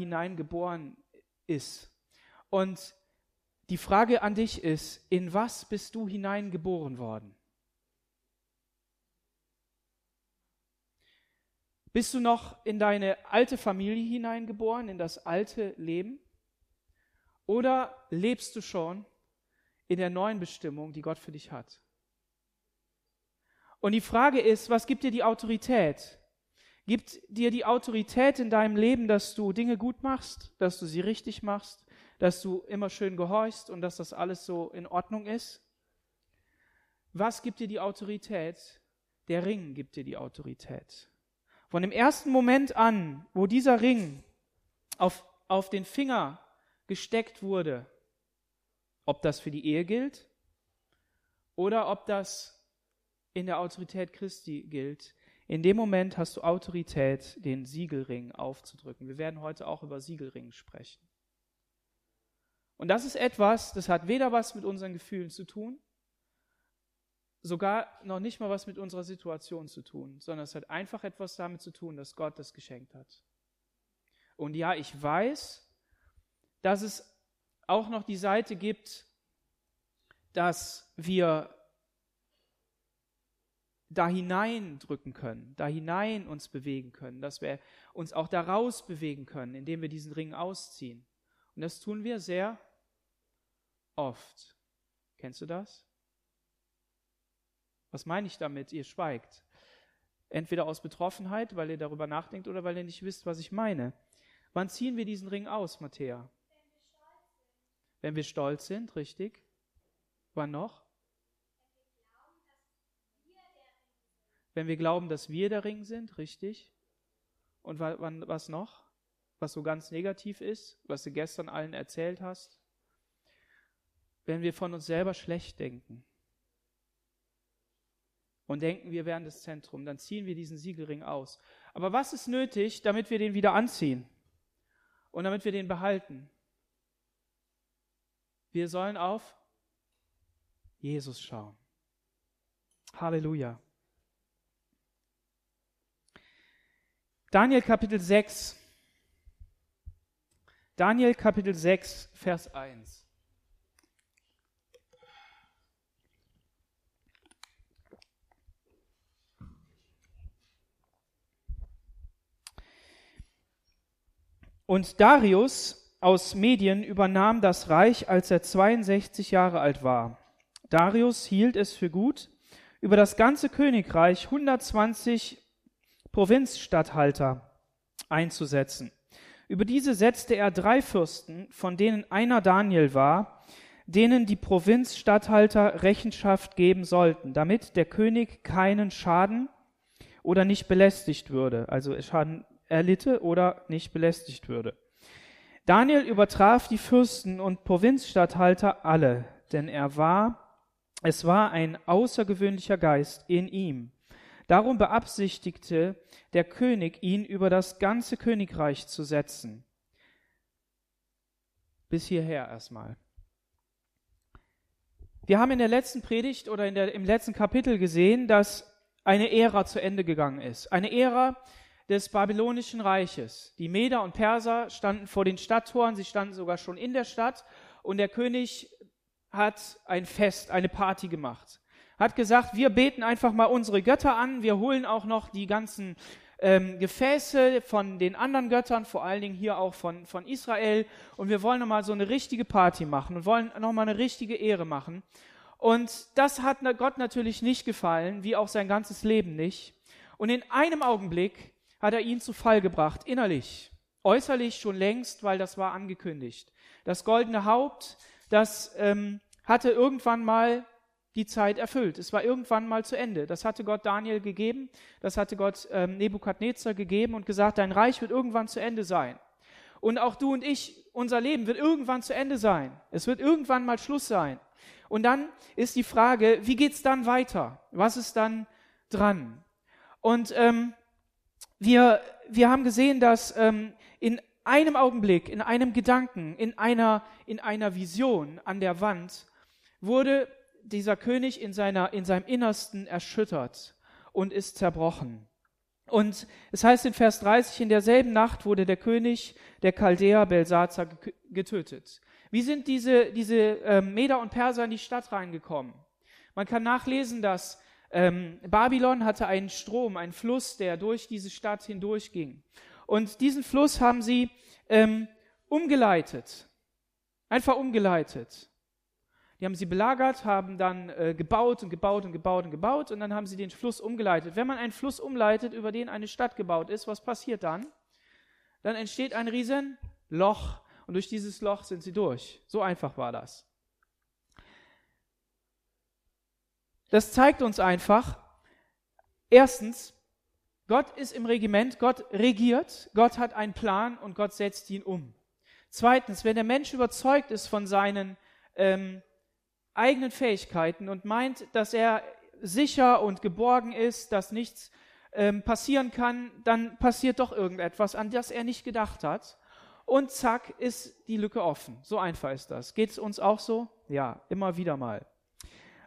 hineingeboren ist. Und die Frage an dich ist, in was bist du hineingeboren worden? Bist du noch in deine alte Familie hineingeboren, in das alte Leben? Oder lebst du schon in der neuen Bestimmung, die Gott für dich hat? Und die Frage ist, was gibt dir die Autorität? Gibt dir die Autorität in deinem Leben, dass du Dinge gut machst, dass du sie richtig machst, dass du immer schön gehorchst und dass das alles so in Ordnung ist? Was gibt dir die Autorität? Der Ring gibt dir die Autorität. Von dem ersten Moment an, wo dieser Ring auf, auf den Finger gesteckt wurde, ob das für die Ehe gilt oder ob das in der Autorität Christi gilt, in dem Moment hast du Autorität, den Siegelring aufzudrücken. Wir werden heute auch über Siegelring sprechen. Und das ist etwas, das hat weder was mit unseren Gefühlen zu tun, sogar noch nicht mal was mit unserer Situation zu tun, sondern es hat einfach etwas damit zu tun, dass Gott das geschenkt hat. Und ja, ich weiß, dass es auch noch die Seite gibt, dass wir da hineindrücken können, da hinein uns bewegen können, dass wir uns auch daraus bewegen können, indem wir diesen Ring ausziehen. Und das tun wir sehr oft. Kennst du das? Was meine ich damit? Ihr schweigt. Entweder aus Betroffenheit, weil ihr darüber nachdenkt, oder weil ihr nicht wisst, was ich meine. Wann ziehen wir diesen Ring aus, Matthäa? Wenn wir stolz sind, richtig. Wann noch? Wenn wir glauben, dass wir der Ring sind, richtig. Und was noch? Was so ganz negativ ist, was du gestern allen erzählt hast? Wenn wir von uns selber schlecht denken und denken, wir wären das Zentrum, dann ziehen wir diesen Siegelring aus. Aber was ist nötig, damit wir den wieder anziehen und damit wir den behalten? Wir sollen auf Jesus schauen. Halleluja. Daniel Kapitel 6. Daniel Kapitel 6, Vers 1. Und Darius aus Medien übernahm das Reich, als er 62 Jahre alt war. Darius hielt es für gut, über das ganze Königreich 120 Provinzstatthalter einzusetzen. Über diese setzte er drei Fürsten, von denen einer Daniel war, denen die Provinzstatthalter Rechenschaft geben sollten, damit der König keinen Schaden oder nicht belästigt würde, also Schaden erlitte oder nicht belästigt würde. Daniel übertraf die Fürsten und Provinzstatthalter alle, denn er war, es war ein außergewöhnlicher Geist in ihm. Darum beabsichtigte der König, ihn über das ganze Königreich zu setzen. Bis hierher erstmal. Wir haben in der letzten Predigt oder in der, im letzten Kapitel gesehen, dass eine Ära zu Ende gegangen ist. Eine Ära, des babylonischen Reiches. Die Meder und Perser standen vor den Stadttoren, sie standen sogar schon in der Stadt und der König hat ein Fest, eine Party gemacht. Hat gesagt, wir beten einfach mal unsere Götter an, wir holen auch noch die ganzen ähm, Gefäße von den anderen Göttern, vor allen Dingen hier auch von, von Israel und wir wollen nochmal so eine richtige Party machen und wollen nochmal eine richtige Ehre machen. Und das hat Gott natürlich nicht gefallen, wie auch sein ganzes Leben nicht. Und in einem Augenblick hat er ihn zu Fall gebracht, innerlich. Äußerlich schon längst, weil das war angekündigt. Das goldene Haupt, das ähm, hatte irgendwann mal die Zeit erfüllt. Es war irgendwann mal zu Ende. Das hatte Gott Daniel gegeben, das hatte Gott ähm, Nebukadnezar gegeben und gesagt, dein Reich wird irgendwann zu Ende sein. Und auch du und ich, unser Leben wird irgendwann zu Ende sein. Es wird irgendwann mal Schluss sein. Und dann ist die Frage, wie geht's dann weiter? Was ist dann dran? Und ähm, wir, wir haben gesehen, dass ähm, in einem Augenblick, in einem Gedanken, in einer, in einer Vision an der Wand wurde dieser König in, seiner, in seinem Innersten erschüttert und ist zerbrochen. Und es heißt in Vers 30, in derselben Nacht wurde der König der Chaldäer Belsazar getötet. Wie sind diese, diese ähm, Meder und Perser in die Stadt reingekommen? Man kann nachlesen, dass ähm, Babylon hatte einen Strom, einen Fluss, der durch diese Stadt hindurchging. Und diesen Fluss haben sie ähm, umgeleitet, einfach umgeleitet. Die haben sie belagert, haben dann äh, gebaut und gebaut und gebaut und gebaut und dann haben sie den Fluss umgeleitet. Wenn man einen Fluss umleitet, über den eine Stadt gebaut ist, was passiert dann? Dann entsteht ein riesen Loch und durch dieses Loch sind sie durch. So einfach war das. Das zeigt uns einfach, erstens, Gott ist im Regiment, Gott regiert, Gott hat einen Plan und Gott setzt ihn um. Zweitens, wenn der Mensch überzeugt ist von seinen ähm, eigenen Fähigkeiten und meint, dass er sicher und geborgen ist, dass nichts ähm, passieren kann, dann passiert doch irgendetwas, an das er nicht gedacht hat. Und zack, ist die Lücke offen. So einfach ist das. Geht es uns auch so? Ja, immer wieder mal.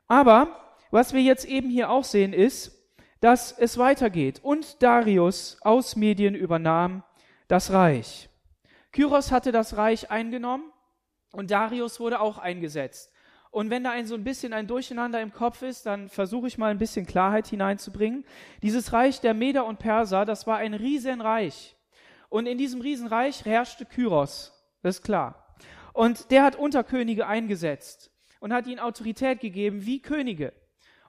Aber was wir jetzt eben hier auch sehen, ist, dass es weitergeht. Und Darius aus Medien übernahm das Reich. Kyros hatte das Reich eingenommen und Darius wurde auch eingesetzt. Und wenn da ein so ein bisschen ein Durcheinander im Kopf ist, dann versuche ich mal ein bisschen Klarheit hineinzubringen. Dieses Reich der Meder und Perser, das war ein Riesenreich. Und in diesem Riesenreich herrschte Kyros. Das ist klar. Und der hat Unterkönige eingesetzt und hat ihnen Autorität gegeben wie Könige.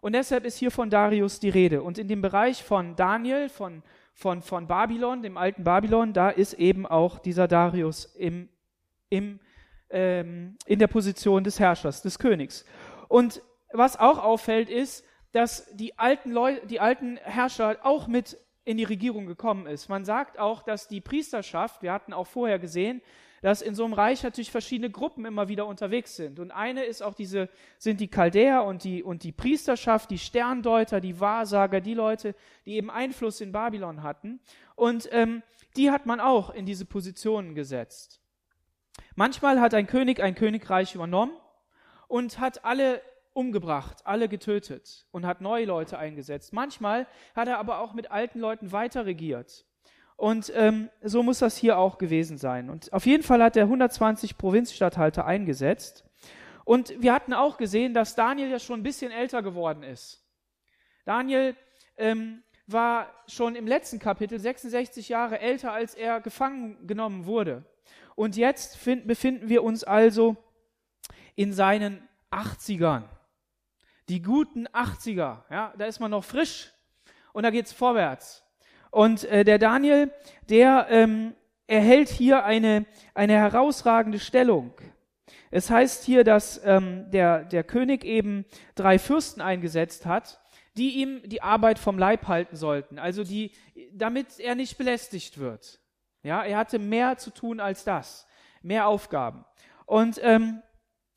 Und deshalb ist hier von Darius die Rede. Und in dem Bereich von Daniel, von, von, von Babylon, dem alten Babylon, da ist eben auch dieser Darius im, im ähm, in der Position des Herrschers, des Königs. Und was auch auffällt, ist, dass die alten, Leute, die alten Herrscher auch mit in die Regierung gekommen ist. Man sagt auch, dass die Priesterschaft, wir hatten auch vorher gesehen, dass in so einem Reich natürlich verschiedene Gruppen immer wieder unterwegs sind. Und eine ist auch diese, sind die Chaldäer und die, und die Priesterschaft, die Sterndeuter, die Wahrsager, die Leute, die eben Einfluss in Babylon hatten. Und ähm, die hat man auch in diese Positionen gesetzt. Manchmal hat ein König ein Königreich übernommen und hat alle umgebracht, alle getötet und hat neue Leute eingesetzt. Manchmal hat er aber auch mit alten Leuten weiter regiert. Und ähm, so muss das hier auch gewesen sein. Und auf jeden Fall hat er 120 Provinzstatthalter eingesetzt. Und wir hatten auch gesehen, dass Daniel ja schon ein bisschen älter geworden ist. Daniel ähm, war schon im letzten Kapitel 66 Jahre älter, als er gefangen genommen wurde. Und jetzt find, befinden wir uns also in seinen 80ern. Die guten 80er, ja, da ist man noch frisch und da geht's vorwärts. Und äh, der Daniel, der ähm, erhält hier eine, eine herausragende Stellung. Es heißt hier, dass ähm, der, der König eben drei Fürsten eingesetzt hat, die ihm die Arbeit vom Leib halten sollten, also die, damit er nicht belästigt wird. Ja, er hatte mehr zu tun als das, mehr Aufgaben. Und ähm,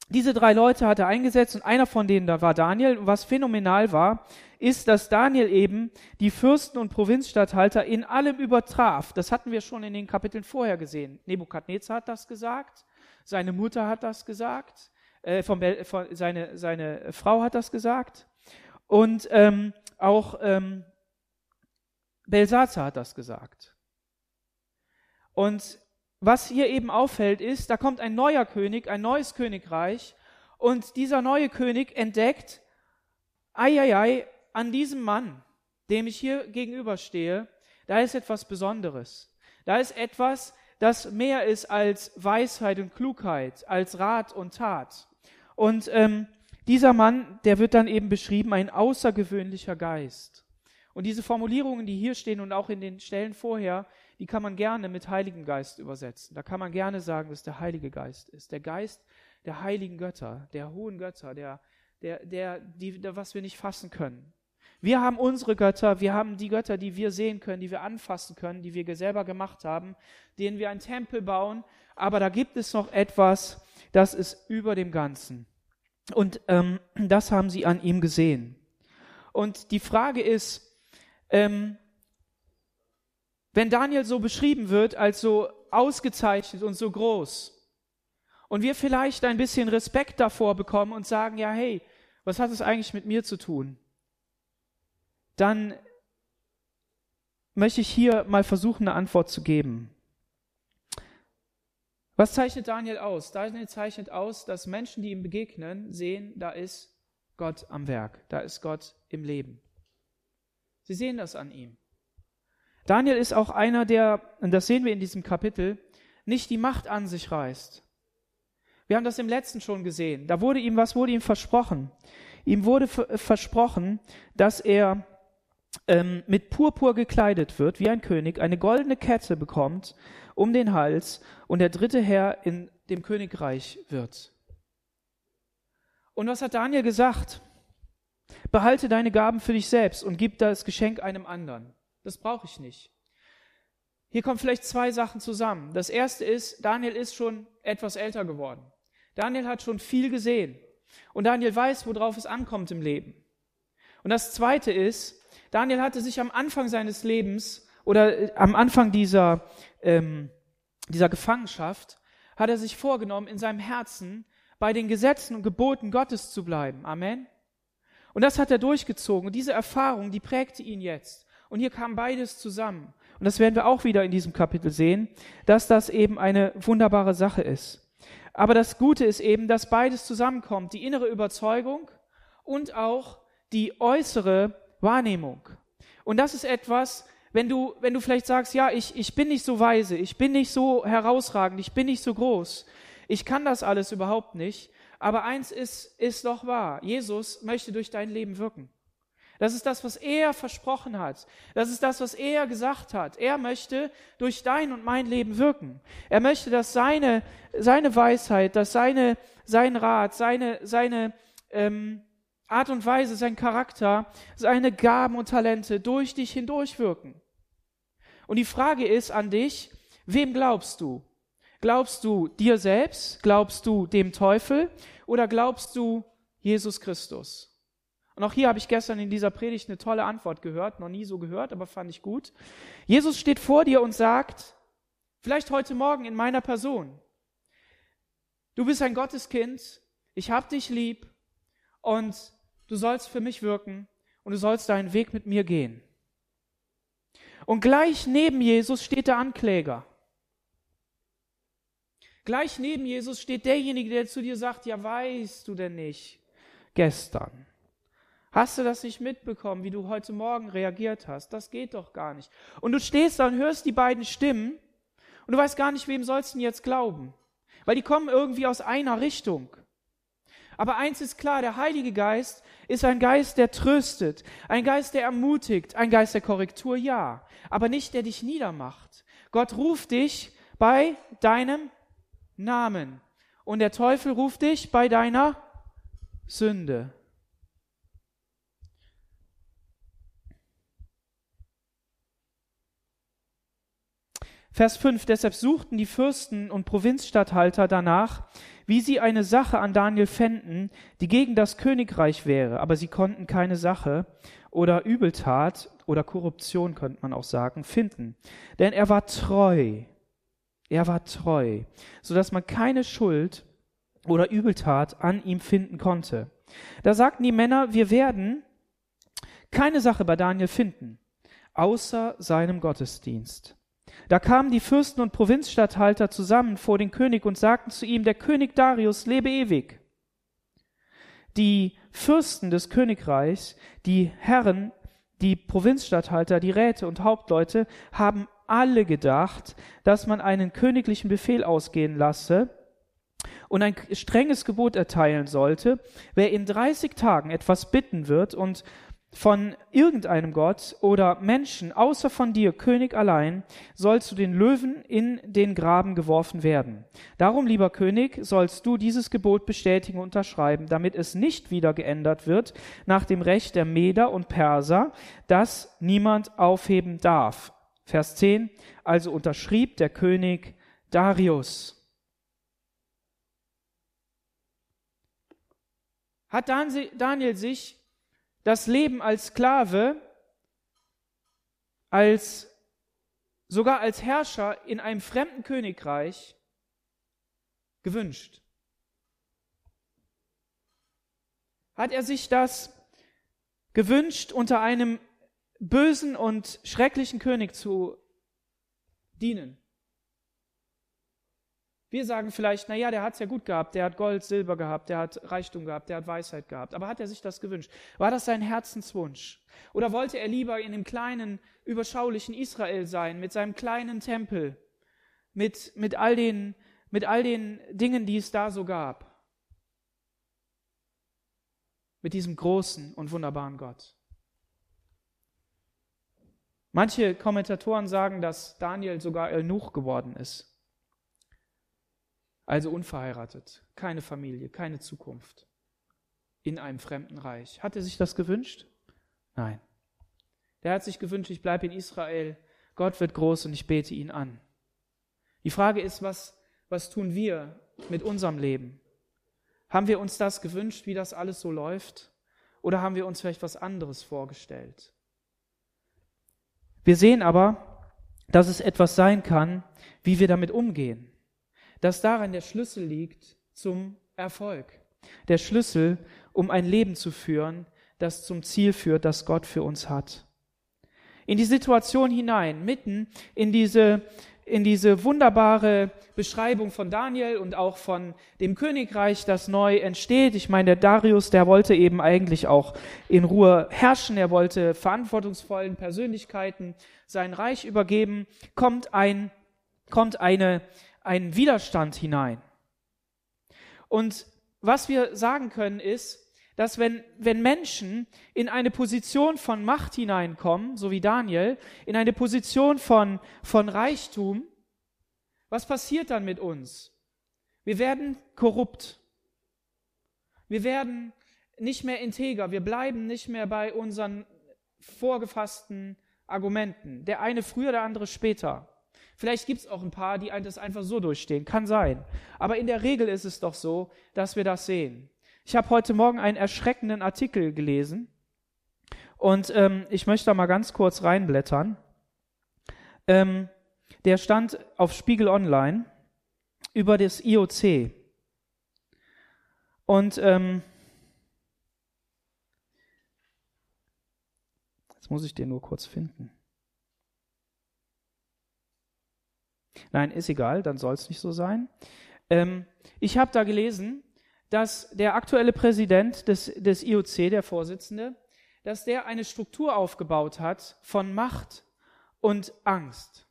diese drei Leute hat er eingesetzt und einer von denen da war Daniel. Und was phänomenal war, ist, dass Daniel eben die Fürsten und Provinzstatthalter in allem übertraf. Das hatten wir schon in den Kapiteln vorher gesehen. Nebukadnezar hat das gesagt, seine Mutter hat das gesagt, äh, von, von, seine, seine Frau hat das gesagt und ähm, auch ähm, Belsazar hat das gesagt. Und was hier eben auffällt, ist, da kommt ein neuer König, ein neues Königreich, und dieser neue König entdeckt, ei, an diesem Mann, dem ich hier gegenüberstehe, da ist etwas Besonderes. Da ist etwas, das mehr ist als Weisheit und Klugheit, als Rat und Tat. Und ähm, dieser Mann, der wird dann eben beschrieben, ein außergewöhnlicher Geist. Und diese Formulierungen, die hier stehen und auch in den Stellen vorher, die kann man gerne mit Heiligen Geist übersetzen. Da kann man gerne sagen, dass der Heilige Geist ist. Der Geist der heiligen Götter, der hohen Götter, der, der, der, die, der, was wir nicht fassen können. Wir haben unsere Götter, wir haben die Götter, die wir sehen können, die wir anfassen können, die wir selber gemacht haben, denen wir einen Tempel bauen. Aber da gibt es noch etwas, das ist über dem Ganzen. Und ähm, das haben sie an ihm gesehen. Und die Frage ist, ähm, wenn Daniel so beschrieben wird als so ausgezeichnet und so groß und wir vielleicht ein bisschen Respekt davor bekommen und sagen, ja, hey, was hat es eigentlich mit mir zu tun? Dann möchte ich hier mal versuchen, eine Antwort zu geben. Was zeichnet Daniel aus? Daniel zeichnet aus, dass Menschen, die ihm begegnen, sehen, da ist Gott am Werk, da ist Gott im Leben. Sie sehen das an ihm. Daniel ist auch einer, der, und das sehen wir in diesem Kapitel, nicht die Macht an sich reißt. Wir haben das im letzten schon gesehen. Da wurde ihm, was wurde ihm versprochen? Ihm wurde versprochen, dass er ähm, mit Purpur gekleidet wird, wie ein König, eine goldene Kette bekommt um den Hals und der dritte Herr in dem Königreich wird. Und was hat Daniel gesagt? Behalte deine Gaben für dich selbst und gib das Geschenk einem anderen. Das brauche ich nicht. Hier kommen vielleicht zwei Sachen zusammen. Das erste ist, Daniel ist schon etwas älter geworden. Daniel hat schon viel gesehen. Und Daniel weiß, worauf es ankommt im Leben. Und das zweite ist, Daniel hatte sich am Anfang seines Lebens oder äh, am Anfang dieser, ähm, dieser Gefangenschaft, hat er sich vorgenommen, in seinem Herzen bei den Gesetzen und Geboten Gottes zu bleiben. Amen. Und das hat er durchgezogen. Und diese Erfahrung, die prägte ihn jetzt. Und hier kam beides zusammen. Und das werden wir auch wieder in diesem Kapitel sehen, dass das eben eine wunderbare Sache ist. Aber das Gute ist eben, dass beides zusammenkommt. Die innere Überzeugung und auch die äußere Wahrnehmung. Und das ist etwas, wenn du, wenn du vielleicht sagst, ja, ich, ich bin nicht so weise, ich bin nicht so herausragend, ich bin nicht so groß, ich kann das alles überhaupt nicht, aber eins ist, ist doch wahr, Jesus möchte durch dein Leben wirken. Das ist das, was er versprochen hat. Das ist das, was er gesagt hat. Er möchte durch dein und mein Leben wirken. Er möchte, dass seine, seine Weisheit, dass seine, sein Rat, seine, seine, ähm, Art und Weise, sein Charakter, seine Gaben und Talente durch dich hindurchwirken. Und die Frage ist an dich, wem glaubst du? Glaubst du dir selbst? Glaubst du dem Teufel? Oder glaubst du Jesus Christus? Und auch hier habe ich gestern in dieser Predigt eine tolle Antwort gehört, noch nie so gehört, aber fand ich gut. Jesus steht vor dir und sagt, vielleicht heute Morgen in meiner Person, du bist ein Gotteskind, ich hab dich lieb und du sollst für mich wirken und du sollst deinen Weg mit mir gehen. Und gleich neben Jesus steht der Ankläger. Gleich neben Jesus steht derjenige, der zu dir sagt, ja weißt du denn nicht, gestern. Hast du das nicht mitbekommen, wie du heute Morgen reagiert hast? Das geht doch gar nicht. Und du stehst da und hörst die beiden Stimmen und du weißt gar nicht, wem sollst du jetzt glauben? Weil die kommen irgendwie aus einer Richtung. Aber eins ist klar, der Heilige Geist ist ein Geist, der tröstet, ein Geist, der ermutigt, ein Geist der Korrektur, ja, aber nicht der dich niedermacht. Gott ruft dich bei deinem Namen und der Teufel ruft dich bei deiner Sünde. Vers 5, deshalb suchten die Fürsten und Provinzstatthalter danach, wie sie eine Sache an Daniel fänden, die gegen das Königreich wäre, aber sie konnten keine Sache oder Übeltat oder Korruption, könnte man auch sagen, finden. Denn er war treu. Er war treu, so dass man keine Schuld oder Übeltat an ihm finden konnte. Da sagten die Männer, wir werden keine Sache bei Daniel finden, außer seinem Gottesdienst. Da kamen die Fürsten und Provinzstatthalter zusammen vor den König und sagten zu ihm, der König Darius lebe ewig. Die Fürsten des Königreichs, die Herren, die Provinzstatthalter, die Räte und Hauptleute haben alle gedacht, dass man einen königlichen Befehl ausgehen lasse und ein strenges Gebot erteilen sollte, wer in 30 Tagen etwas bitten wird und von irgendeinem Gott oder Menschen außer von dir, König allein, soll zu den Löwen in den Graben geworfen werden. Darum, lieber König, sollst du dieses Gebot bestätigen und unterschreiben, damit es nicht wieder geändert wird nach dem Recht der Meder und Perser, das niemand aufheben darf. Vers 10. Also unterschrieb der König Darius. Hat Daniel sich das Leben als Sklave, als sogar als Herrscher in einem fremden Königreich gewünscht? Hat er sich das gewünscht unter einem bösen und schrecklichen König zu dienen. Wir sagen vielleicht, na ja, der hat's ja gut gehabt, der hat Gold, Silber gehabt, der hat Reichtum gehabt, der hat Weisheit gehabt. Aber hat er sich das gewünscht? War das sein Herzenswunsch? Oder wollte er lieber in dem kleinen, überschaulichen Israel sein, mit seinem kleinen Tempel, mit, mit all den, mit all den Dingen, die es da so gab? Mit diesem großen und wunderbaren Gott. Manche Kommentatoren sagen, dass Daniel sogar Elnuch geworden ist. Also unverheiratet, keine Familie, keine Zukunft in einem fremden Reich. Hat er sich das gewünscht? Nein. Der hat sich gewünscht, ich bleibe in Israel, Gott wird groß und ich bete ihn an. Die Frage ist, was, was tun wir mit unserem Leben? Haben wir uns das gewünscht, wie das alles so läuft? Oder haben wir uns vielleicht was anderes vorgestellt? Wir sehen aber, dass es etwas sein kann, wie wir damit umgehen dass darin der Schlüssel liegt zum Erfolg. Der Schlüssel, um ein Leben zu führen, das zum Ziel führt, das Gott für uns hat. In die Situation hinein, mitten in diese, in diese wunderbare Beschreibung von Daniel und auch von dem Königreich, das neu entsteht. Ich meine, der Darius, der wollte eben eigentlich auch in Ruhe herrschen. Er wollte verantwortungsvollen Persönlichkeiten sein Reich übergeben. Kommt ein, kommt eine, einen Widerstand hinein. Und was wir sagen können ist, dass wenn, wenn Menschen in eine Position von Macht hineinkommen, so wie Daniel, in eine Position von, von Reichtum, was passiert dann mit uns? Wir werden korrupt. Wir werden nicht mehr integer. Wir bleiben nicht mehr bei unseren vorgefassten Argumenten. Der eine früher, der andere später. Vielleicht gibt es auch ein paar, die das einfach so durchstehen. Kann sein. Aber in der Regel ist es doch so, dass wir das sehen. Ich habe heute Morgen einen erschreckenden Artikel gelesen und ähm, ich möchte da mal ganz kurz reinblättern. Ähm, der stand auf Spiegel Online über das IOC. Und ähm, jetzt muss ich den nur kurz finden. Nein, ist egal, dann soll es nicht so sein. Ähm, ich habe da gelesen, dass der aktuelle Präsident des, des IOC, der Vorsitzende, dass der eine Struktur aufgebaut hat von Macht und Angst.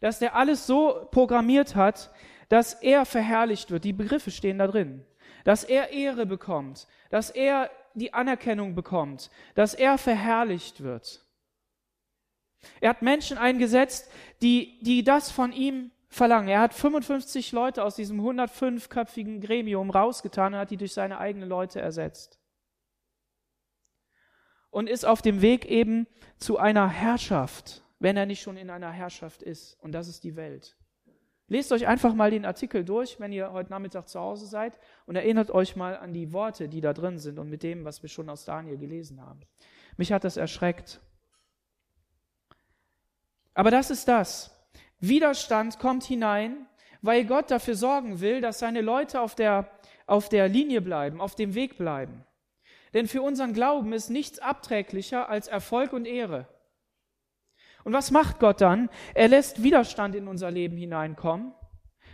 Dass der alles so programmiert hat, dass er verherrlicht wird. Die Begriffe stehen da drin. Dass er Ehre bekommt, dass er die Anerkennung bekommt, dass er verherrlicht wird. Er hat Menschen eingesetzt, die, die das von ihm verlangen. Er hat 55 Leute aus diesem 105-köpfigen Gremium rausgetan und hat die durch seine eigenen Leute ersetzt. Und ist auf dem Weg eben zu einer Herrschaft, wenn er nicht schon in einer Herrschaft ist. Und das ist die Welt. Lest euch einfach mal den Artikel durch, wenn ihr heute Nachmittag zu Hause seid, und erinnert euch mal an die Worte, die da drin sind und mit dem, was wir schon aus Daniel gelesen haben. Mich hat das erschreckt. Aber das ist das. Widerstand kommt hinein, weil Gott dafür sorgen will, dass seine Leute auf der, auf der Linie bleiben, auf dem Weg bleiben. Denn für unseren Glauben ist nichts abträglicher als Erfolg und Ehre. Und was macht Gott dann? Er lässt Widerstand in unser Leben hineinkommen,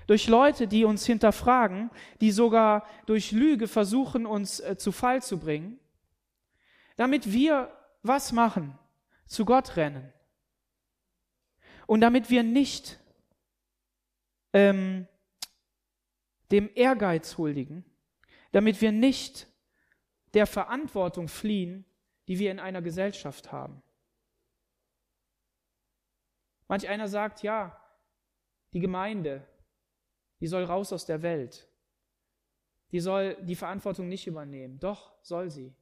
durch Leute, die uns hinterfragen, die sogar durch Lüge versuchen, uns äh, zu Fall zu bringen, damit wir was machen? Zu Gott rennen und damit wir nicht ähm, dem Ehrgeiz huldigen, damit wir nicht der Verantwortung fliehen, die wir in einer Gesellschaft haben. Manch einer sagt, ja, die Gemeinde, die soll raus aus der Welt. Die soll die Verantwortung nicht übernehmen. Doch, soll sie.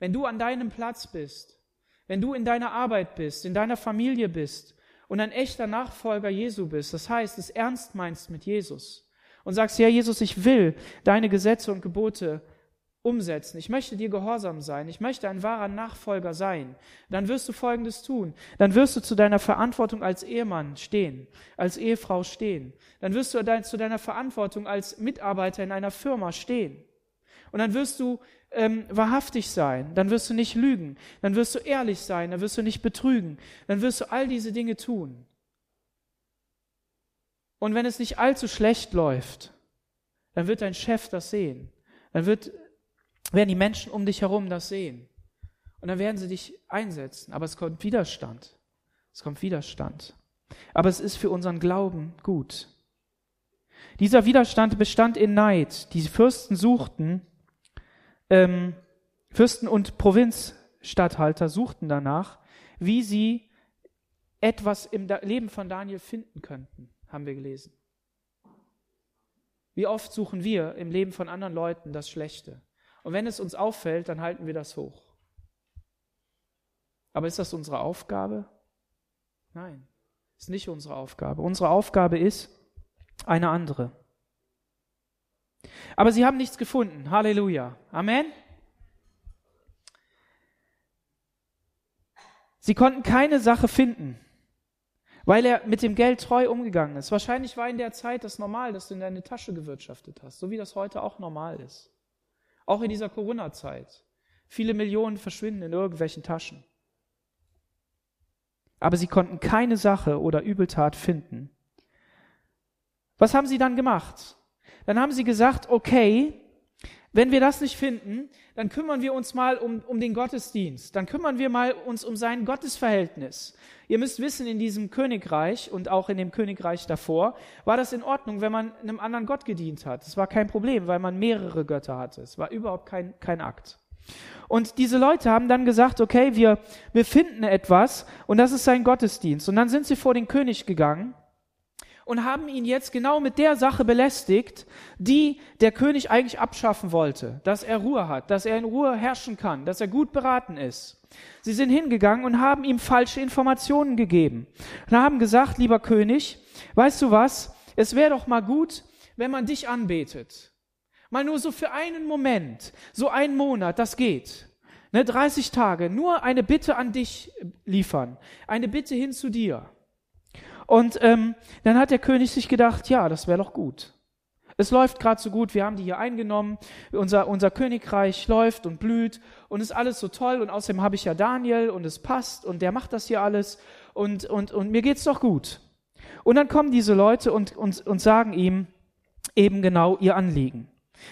Wenn du an deinem Platz bist, wenn du in deiner Arbeit bist, in deiner Familie bist, und ein echter Nachfolger Jesu bist, das heißt, es ernst meinst mit Jesus und sagst, ja Jesus, ich will deine Gesetze und Gebote umsetzen. Ich möchte dir gehorsam sein. Ich möchte ein wahrer Nachfolger sein. Dann wirst du Folgendes tun. Dann wirst du zu deiner Verantwortung als Ehemann stehen, als Ehefrau stehen. Dann wirst du zu deiner Verantwortung als Mitarbeiter in einer Firma stehen. Und dann wirst du ähm, wahrhaftig sein, dann wirst du nicht lügen, dann wirst du ehrlich sein, dann wirst du nicht betrügen, dann wirst du all diese Dinge tun. Und wenn es nicht allzu schlecht läuft, dann wird dein Chef das sehen. Dann wird, werden die Menschen um dich herum das sehen. Und dann werden sie dich einsetzen. Aber es kommt Widerstand. Es kommt Widerstand. Aber es ist für unseren Glauben gut. Dieser Widerstand bestand in Neid. Die Fürsten suchten, ähm, Fürsten und Provinzstatthalter suchten danach, wie sie etwas im Leben von Daniel finden könnten, haben wir gelesen. Wie oft suchen wir im Leben von anderen Leuten das Schlechte? Und wenn es uns auffällt, dann halten wir das hoch. Aber ist das unsere Aufgabe? Nein, ist nicht unsere Aufgabe. Unsere Aufgabe ist eine andere. Aber sie haben nichts gefunden. Halleluja. Amen. Sie konnten keine Sache finden weil er mit dem Geld treu umgegangen ist. Wahrscheinlich war in der Zeit das normal, dass du in deine Tasche gewirtschaftet hast, so wie das heute auch normal ist. Auch in dieser Corona-Zeit. Viele Millionen verschwinden in irgendwelchen Taschen. Aber sie konnten keine Sache oder Übeltat finden. Was haben sie dann gemacht? Dann haben sie gesagt, okay, wenn wir das nicht finden, dann kümmern wir uns mal um, um den Gottesdienst. Dann kümmern wir mal uns um sein Gottesverhältnis. Ihr müsst wissen, in diesem Königreich und auch in dem Königreich davor war das in Ordnung, wenn man einem anderen Gott gedient hat. Es war kein Problem, weil man mehrere Götter hatte. Es war überhaupt kein, kein Akt. Und diese Leute haben dann gesagt, okay, wir, wir finden etwas und das ist sein Gottesdienst. Und dann sind sie vor den König gegangen und haben ihn jetzt genau mit der Sache belästigt, die der König eigentlich abschaffen wollte, dass er Ruhe hat, dass er in Ruhe herrschen kann, dass er gut beraten ist. Sie sind hingegangen und haben ihm falsche Informationen gegeben und haben gesagt, lieber König, weißt du was, es wäre doch mal gut, wenn man dich anbetet. Mal nur so für einen Moment, so einen Monat, das geht. Ne, 30 Tage, nur eine Bitte an dich liefern, eine Bitte hin zu dir. Und ähm, dann hat der König sich gedacht, ja, das wäre doch gut. Es läuft gerade so gut, wir haben die hier eingenommen, unser, unser Königreich läuft und blüht und ist alles so toll und außerdem habe ich ja Daniel und es passt und der macht das hier alles und, und, und mir geht's doch gut. Und dann kommen diese Leute und, und, und sagen ihm eben genau ihr Anliegen.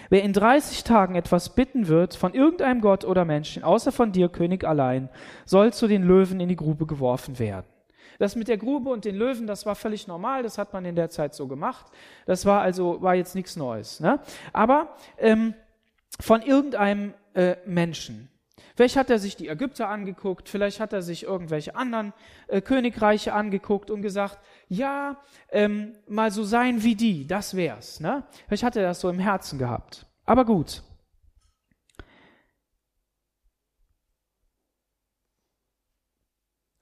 Wer in 30 Tagen etwas bitten wird von irgendeinem Gott oder Menschen, außer von dir, König allein, soll zu den Löwen in die Grube geworfen werden. Das mit der Grube und den Löwen, das war völlig normal, das hat man in der Zeit so gemacht. Das war also, war jetzt nichts Neues. Ne? Aber ähm, von irgendeinem äh, Menschen. Vielleicht hat er sich die Ägypter angeguckt, vielleicht hat er sich irgendwelche anderen äh, Königreiche angeguckt und gesagt, ja, ähm, mal so sein wie die, das wär's. Ne? Vielleicht hat er das so im Herzen gehabt. Aber gut.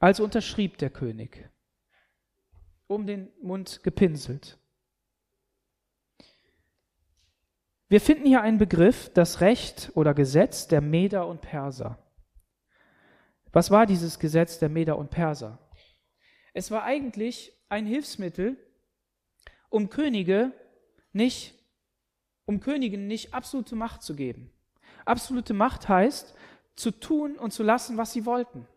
Also unterschrieb der König, um den Mund gepinselt. Wir finden hier einen Begriff, das Recht oder Gesetz der Meder und Perser. Was war dieses Gesetz der Meder und Perser? Es war eigentlich ein Hilfsmittel, um Könige nicht, um Königen nicht absolute Macht zu geben. Absolute Macht heißt, zu tun und zu lassen, was sie wollten.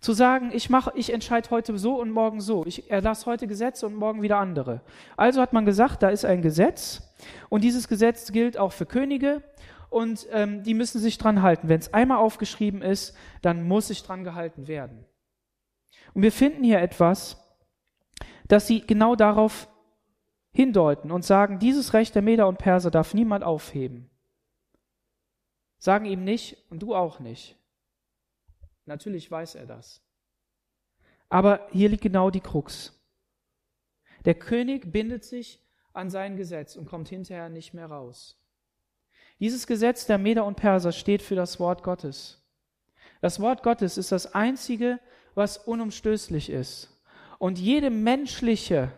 Zu sagen, ich mache, ich entscheide heute so und morgen so. Ich erlasse heute Gesetze und morgen wieder andere. Also hat man gesagt, da ist ein Gesetz und dieses Gesetz gilt auch für Könige und ähm, die müssen sich dran halten. Wenn es einmal aufgeschrieben ist, dann muss sich dran gehalten werden. Und wir finden hier etwas, dass sie genau darauf hindeuten und sagen, dieses Recht der Meder und Perser darf niemand aufheben. Sagen ihm nicht und du auch nicht. Natürlich weiß er das. Aber hier liegt genau die Krux. Der König bindet sich an sein Gesetz und kommt hinterher nicht mehr raus. Dieses Gesetz der Meder und Perser steht für das Wort Gottes. Das Wort Gottes ist das einzige, was unumstößlich ist. Und jede menschliche,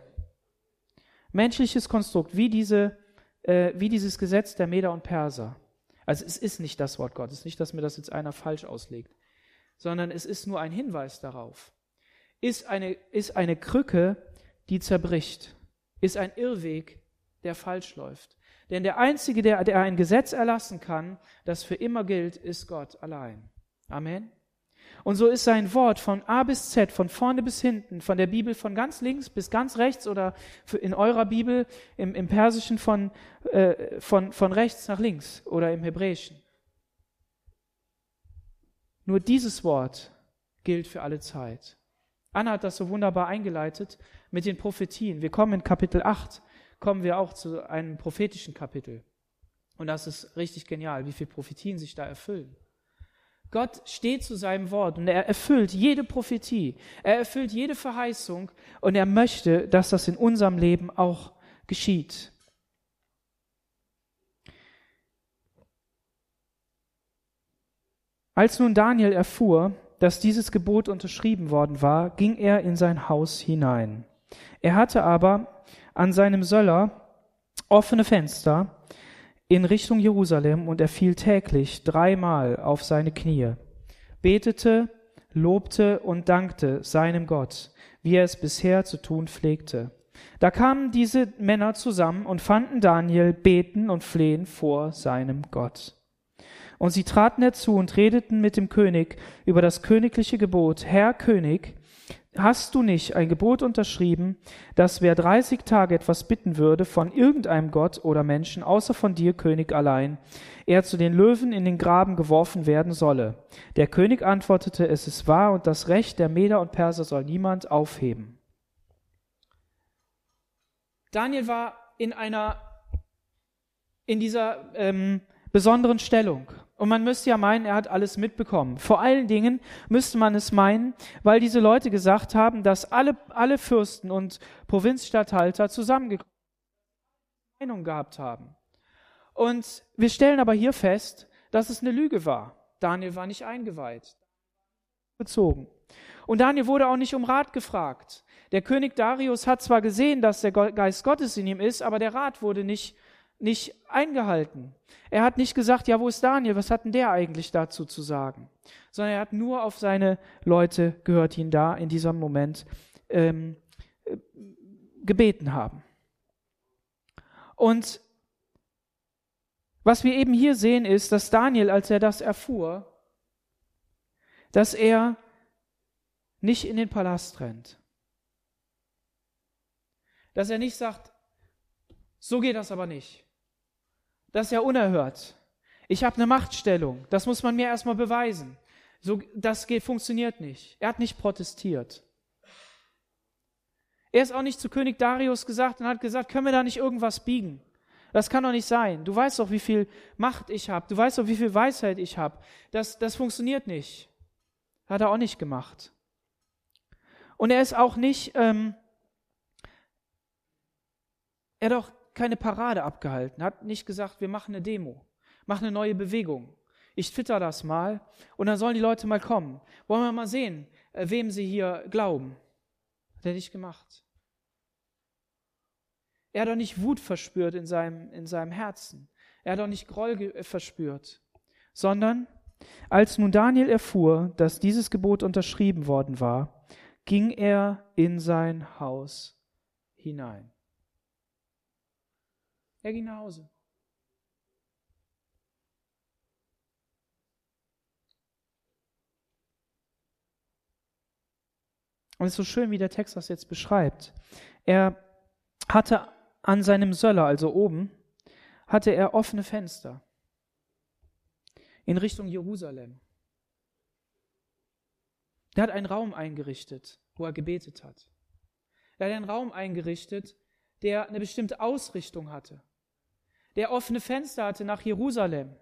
menschliches Konstrukt, wie diese, äh, wie dieses Gesetz der Meder und Perser. Also es ist nicht das Wort Gottes, nicht, dass mir das jetzt einer falsch auslegt sondern es ist nur ein Hinweis darauf. Ist eine, ist eine Krücke, die zerbricht, ist ein Irrweg, der falsch läuft. Denn der Einzige, der, der ein Gesetz erlassen kann, das für immer gilt, ist Gott allein. Amen. Und so ist sein Wort von A bis Z, von vorne bis hinten, von der Bibel von ganz links bis ganz rechts oder in eurer Bibel im, im Persischen von, äh, von, von rechts nach links oder im Hebräischen. Nur dieses Wort gilt für alle Zeit. Anna hat das so wunderbar eingeleitet mit den Prophetien. Wir kommen in Kapitel 8, kommen wir auch zu einem prophetischen Kapitel. Und das ist richtig genial, wie viele Prophetien sich da erfüllen. Gott steht zu seinem Wort und er erfüllt jede Prophetie, er erfüllt jede Verheißung und er möchte, dass das in unserem Leben auch geschieht. Als nun Daniel erfuhr, dass dieses Gebot unterschrieben worden war, ging er in sein Haus hinein. Er hatte aber an seinem Söller offene Fenster, in Richtung Jerusalem und er fiel täglich dreimal auf seine Knie, betete, lobte und dankte seinem Gott, wie er es bisher zu tun pflegte. Da kamen diese Männer zusammen und fanden Daniel beten und flehen vor seinem Gott. Und sie traten herzu und redeten mit dem König über das königliche Gebot, Herr König, hast du nicht ein Gebot unterschrieben, dass wer 30 Tage etwas bitten würde von irgendeinem Gott oder Menschen, außer von dir, König allein, er zu den Löwen in den Graben geworfen werden solle? Der König antwortete, es ist wahr und das Recht der Meder und Perser soll niemand aufheben. Daniel war in einer, in dieser ähm, besonderen Stellung. Und man müsste ja meinen, er hat alles mitbekommen. Vor allen Dingen müsste man es meinen, weil diese Leute gesagt haben, dass alle, alle Fürsten und Provinzstatthalter zusammengekommen Meinung gehabt haben. Und wir stellen aber hier fest, dass es eine Lüge war. Daniel war nicht eingeweiht, bezogen. Und Daniel wurde auch nicht um Rat gefragt. Der König Darius hat zwar gesehen, dass der Geist Gottes in ihm ist, aber der Rat wurde nicht nicht eingehalten. Er hat nicht gesagt, ja, wo ist Daniel? Was hat denn der eigentlich dazu zu sagen? Sondern er hat nur auf seine Leute gehört, die ihn da in diesem Moment ähm, äh, gebeten haben. Und was wir eben hier sehen, ist, dass Daniel, als er das erfuhr, dass er nicht in den Palast rennt. Dass er nicht sagt, so geht das aber nicht. Das ist ja unerhört. Ich habe eine Machtstellung. Das muss man mir erstmal beweisen. So, das geht, funktioniert nicht. Er hat nicht protestiert. Er ist auch nicht zu König Darius gesagt und hat gesagt, können wir da nicht irgendwas biegen? Das kann doch nicht sein. Du weißt doch, wie viel Macht ich habe. Du weißt doch, wie viel Weisheit ich habe. Das, das funktioniert nicht. Hat er auch nicht gemacht. Und er ist auch nicht, ähm, er auch keine Parade abgehalten, hat nicht gesagt, wir machen eine Demo, machen eine neue Bewegung. Ich twitter das mal und dann sollen die Leute mal kommen. Wollen wir mal sehen, äh, wem sie hier glauben. Hat er nicht gemacht. Er hat doch nicht Wut verspürt in seinem, in seinem Herzen. Er hat doch nicht Groll äh, verspürt, sondern als nun Daniel erfuhr, dass dieses Gebot unterschrieben worden war, ging er in sein Haus hinein. Er ging nach Hause. Und es ist so schön, wie der Text das jetzt beschreibt. Er hatte an seinem Söller, also oben, hatte er offene Fenster in Richtung Jerusalem. Er hat einen Raum eingerichtet, wo er gebetet hat. Er hat einen Raum eingerichtet, der eine bestimmte Ausrichtung hatte der offene Fenster hatte nach Jerusalem,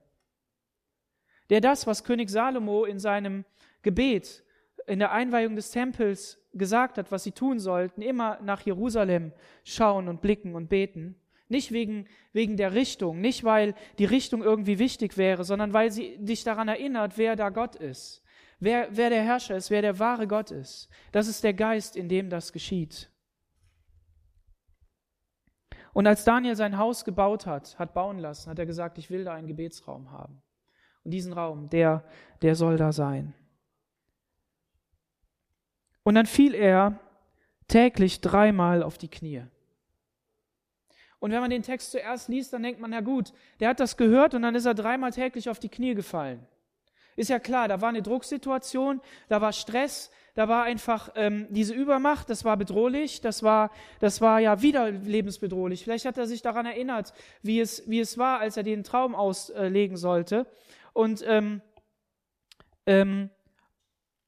der das, was König Salomo in seinem Gebet, in der Einweihung des Tempels gesagt hat, was sie tun sollten, immer nach Jerusalem schauen und blicken und beten. Nicht wegen, wegen der Richtung, nicht weil die Richtung irgendwie wichtig wäre, sondern weil sie dich daran erinnert, wer da Gott ist, wer, wer der Herrscher ist, wer der wahre Gott ist. Das ist der Geist, in dem das geschieht. Und als Daniel sein Haus gebaut hat, hat bauen lassen, hat er gesagt, ich will da einen Gebetsraum haben. Und diesen Raum, der, der soll da sein. Und dann fiel er täglich dreimal auf die Knie. Und wenn man den Text zuerst liest, dann denkt man, na gut, der hat das gehört und dann ist er dreimal täglich auf die Knie gefallen. Ist ja klar, da war eine Drucksituation, da war Stress, da war einfach ähm, diese Übermacht, das war bedrohlich, das war, das war ja wieder lebensbedrohlich. Vielleicht hat er sich daran erinnert, wie es, wie es war, als er den Traum auslegen sollte und ähm, ähm,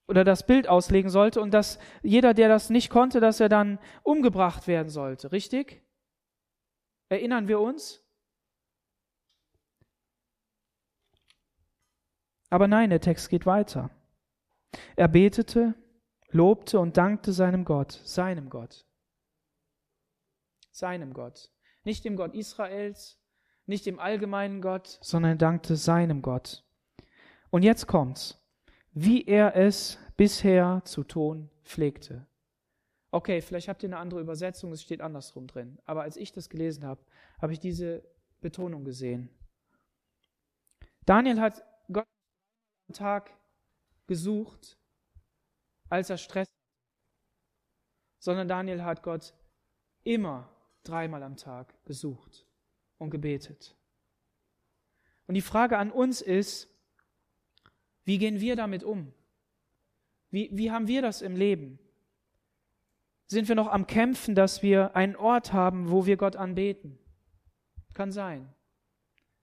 oder das Bild auslegen sollte und dass jeder, der das nicht konnte, dass er dann umgebracht werden sollte. Richtig? Erinnern wir uns? Aber nein, der Text geht weiter. Er betete, lobte und dankte seinem Gott, seinem Gott. Seinem Gott. Nicht dem Gott Israels, nicht dem allgemeinen Gott, sondern er dankte seinem Gott. Und jetzt kommt's, wie er es bisher zu tun pflegte. Okay, vielleicht habt ihr eine andere Übersetzung, es steht andersrum drin. Aber als ich das gelesen habe, habe ich diese Betonung gesehen. Daniel hat Gott Tag gesucht, als er Stress sondern Daniel hat Gott immer dreimal am Tag gesucht und gebetet. Und die Frage an uns ist, wie gehen wir damit um? Wie, wie haben wir das im Leben? Sind wir noch am Kämpfen, dass wir einen Ort haben, wo wir Gott anbeten? Kann sein.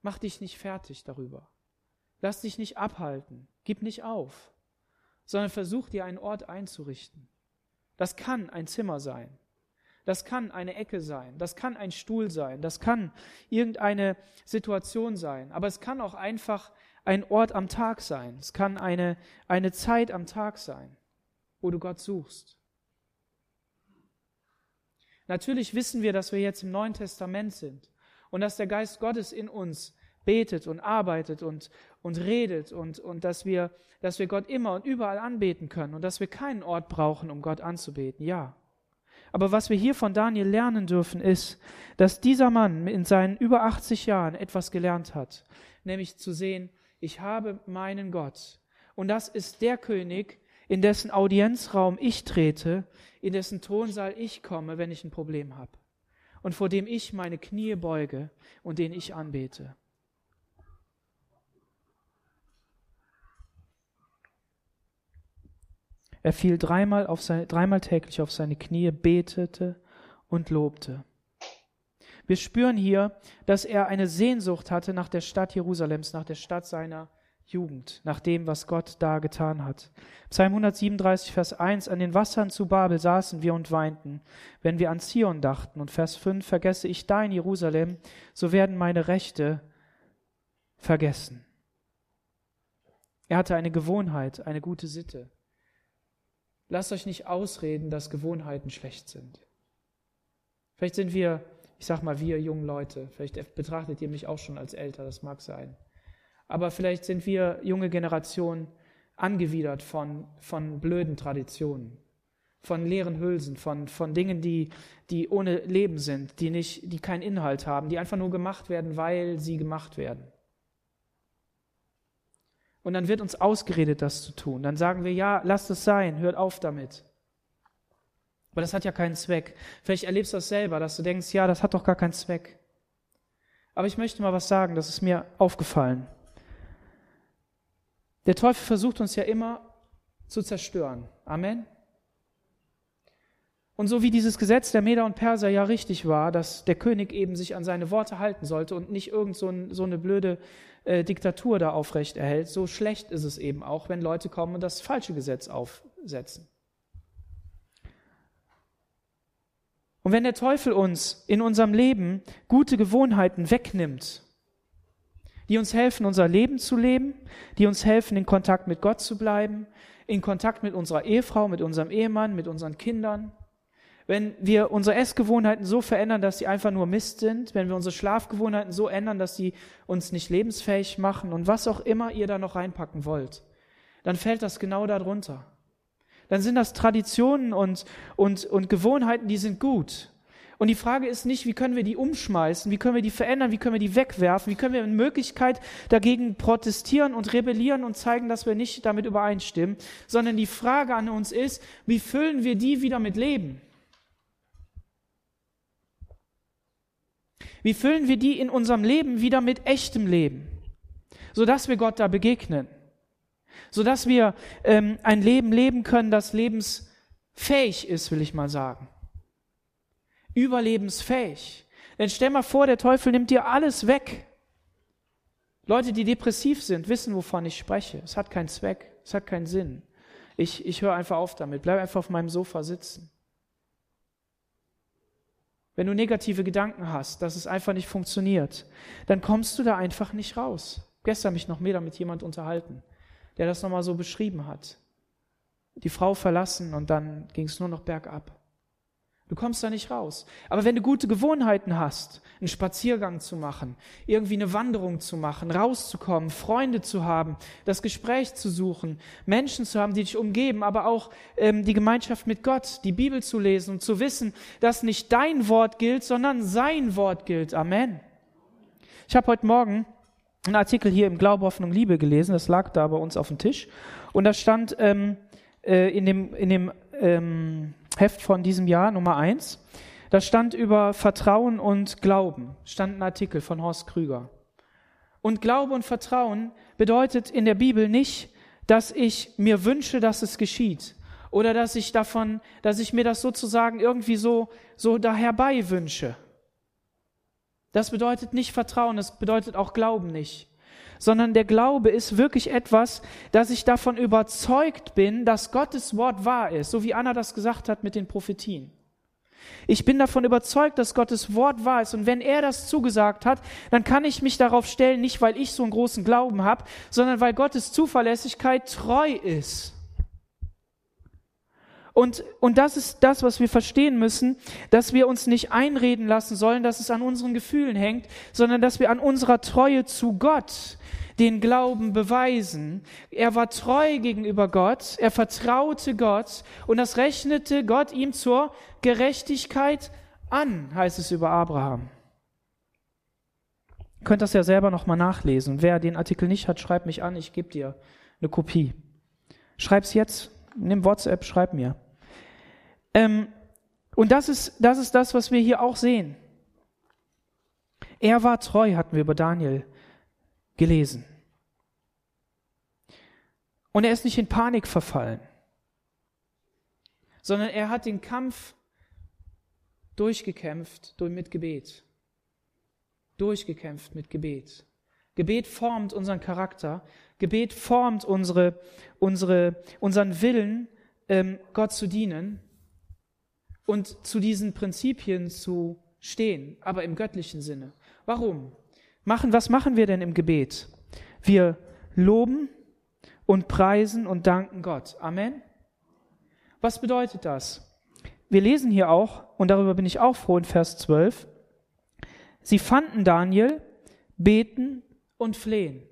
Mach dich nicht fertig darüber. Lass dich nicht abhalten. Gib nicht auf, sondern versuch dir einen Ort einzurichten. Das kann ein Zimmer sein. Das kann eine Ecke sein. Das kann ein Stuhl sein. Das kann irgendeine Situation sein. Aber es kann auch einfach ein Ort am Tag sein. Es kann eine, eine Zeit am Tag sein, wo du Gott suchst. Natürlich wissen wir, dass wir jetzt im Neuen Testament sind und dass der Geist Gottes in uns betet und arbeitet und, und redet und, und dass, wir, dass wir Gott immer und überall anbeten können und dass wir keinen Ort brauchen, um Gott anzubeten. Ja. Aber was wir hier von Daniel lernen dürfen, ist, dass dieser Mann in seinen über 80 Jahren etwas gelernt hat, nämlich zu sehen, ich habe meinen Gott. Und das ist der König, in dessen Audienzraum ich trete, in dessen Thronsaal ich komme, wenn ich ein Problem habe und vor dem ich meine Knie beuge und den ich anbete. Er fiel dreimal, auf seine, dreimal täglich auf seine Knie, betete und lobte. Wir spüren hier, dass er eine Sehnsucht hatte nach der Stadt Jerusalems, nach der Stadt seiner Jugend, nach dem, was Gott da getan hat. Psalm 137, Vers 1, an den Wassern zu Babel saßen wir und weinten, wenn wir an Zion dachten. Und Vers 5, vergesse ich dein Jerusalem, so werden meine Rechte vergessen. Er hatte eine Gewohnheit, eine gute Sitte. Lasst euch nicht ausreden, dass Gewohnheiten schlecht sind. Vielleicht sind wir, ich sag mal, wir jungen Leute, vielleicht betrachtet ihr mich auch schon als älter, das mag sein aber vielleicht sind wir junge Generation angewidert von, von blöden Traditionen, von leeren Hülsen, von, von Dingen, die, die ohne Leben sind, die, nicht, die keinen Inhalt haben, die einfach nur gemacht werden, weil sie gemacht werden. Und dann wird uns ausgeredet, das zu tun. Dann sagen wir, ja, lasst es sein, hört auf damit. Aber das hat ja keinen Zweck. Vielleicht erlebst du das selber, dass du denkst, ja, das hat doch gar keinen Zweck. Aber ich möchte mal was sagen, das ist mir aufgefallen. Der Teufel versucht uns ja immer zu zerstören. Amen. Und so wie dieses Gesetz der Meder und Perser ja richtig war, dass der König eben sich an seine Worte halten sollte und nicht irgend so, ein, so eine blöde äh, Diktatur da aufrecht erhält, so schlecht ist es eben auch, wenn Leute kommen und das falsche Gesetz aufsetzen. Und wenn der Teufel uns in unserem Leben gute Gewohnheiten wegnimmt, die uns helfen, unser Leben zu leben, die uns helfen, in Kontakt mit Gott zu bleiben, in Kontakt mit unserer Ehefrau, mit unserem Ehemann, mit unseren Kindern. Wenn wir unsere Essgewohnheiten so verändern, dass sie einfach nur Mist sind, wenn wir unsere Schlafgewohnheiten so ändern, dass sie uns nicht lebensfähig machen und was auch immer ihr da noch reinpacken wollt, dann fällt das genau darunter. Dann sind das Traditionen und, und, und Gewohnheiten, die sind gut. Und die Frage ist nicht, wie können wir die umschmeißen, wie können wir die verändern, wie können wir die wegwerfen, wie können wir in Möglichkeit dagegen protestieren und rebellieren und zeigen, dass wir nicht damit übereinstimmen, sondern die Frage an uns ist, wie füllen wir die wieder mit Leben? Wie füllen wir die in unserem Leben wieder mit echtem Leben, sodass wir Gott da begegnen, sodass wir ähm, ein Leben leben können, das lebensfähig ist, will ich mal sagen. Überlebensfähig. Denn stell mal vor, der Teufel nimmt dir alles weg. Leute, die depressiv sind, wissen, wovon ich spreche. Es hat keinen Zweck, es hat keinen Sinn. Ich, ich höre einfach auf damit, bleib einfach auf meinem Sofa sitzen. Wenn du negative Gedanken hast, dass es einfach nicht funktioniert, dann kommst du da einfach nicht raus. Gestern mich noch mehr mit jemand unterhalten, der das nochmal so beschrieben hat. Die Frau verlassen und dann ging es nur noch bergab. Du kommst da nicht raus. Aber wenn du gute Gewohnheiten hast, einen Spaziergang zu machen, irgendwie eine Wanderung zu machen, rauszukommen, Freunde zu haben, das Gespräch zu suchen, Menschen zu haben, die dich umgeben, aber auch ähm, die Gemeinschaft mit Gott, die Bibel zu lesen und zu wissen, dass nicht dein Wort gilt, sondern sein Wort gilt. Amen. Ich habe heute Morgen einen Artikel hier im Glaube, Hoffnung, Liebe gelesen. Das lag da bei uns auf dem Tisch. Und da stand ähm, äh, in dem, in dem ähm, Heft von diesem Jahr, Nummer eins. Da stand über Vertrauen und Glauben, stand ein Artikel von Horst Krüger. Und Glaube und Vertrauen bedeutet in der Bibel nicht, dass ich mir wünsche, dass es geschieht oder dass ich davon, dass ich mir das sozusagen irgendwie so, so da herbei wünsche. Das bedeutet nicht Vertrauen, das bedeutet auch Glauben nicht sondern der Glaube ist wirklich etwas, dass ich davon überzeugt bin, dass Gottes Wort wahr ist, so wie Anna das gesagt hat mit den Prophetien. Ich bin davon überzeugt, dass Gottes Wort wahr ist. Und wenn er das zugesagt hat, dann kann ich mich darauf stellen, nicht weil ich so einen großen Glauben habe, sondern weil Gottes Zuverlässigkeit treu ist. Und, und das ist das, was wir verstehen müssen, dass wir uns nicht einreden lassen sollen, dass es an unseren Gefühlen hängt, sondern dass wir an unserer Treue zu Gott den Glauben beweisen. Er war treu gegenüber Gott, er vertraute Gott und das rechnete Gott ihm zur Gerechtigkeit an, heißt es über Abraham. Ihr könnt das ja selber nochmal nachlesen. Wer den Artikel nicht hat, schreibt mich an, ich gebe dir eine Kopie. Schreib's jetzt, nimm WhatsApp, schreib mir. Ähm, und das ist, das ist das, was wir hier auch sehen. Er war treu, hatten wir über Daniel gelesen. Und er ist nicht in Panik verfallen, sondern er hat den Kampf durchgekämpft mit Gebet. Durchgekämpft mit Gebet. Gebet formt unseren Charakter. Gebet formt unsere, unsere, unseren Willen, ähm, Gott zu dienen und zu diesen Prinzipien zu stehen, aber im göttlichen Sinne. Warum? Machen, was machen wir denn im Gebet? Wir loben und preisen und danken Gott. Amen. Was bedeutet das? Wir lesen hier auch, und darüber bin ich auch froh in Vers 12, sie fanden Daniel beten und flehen.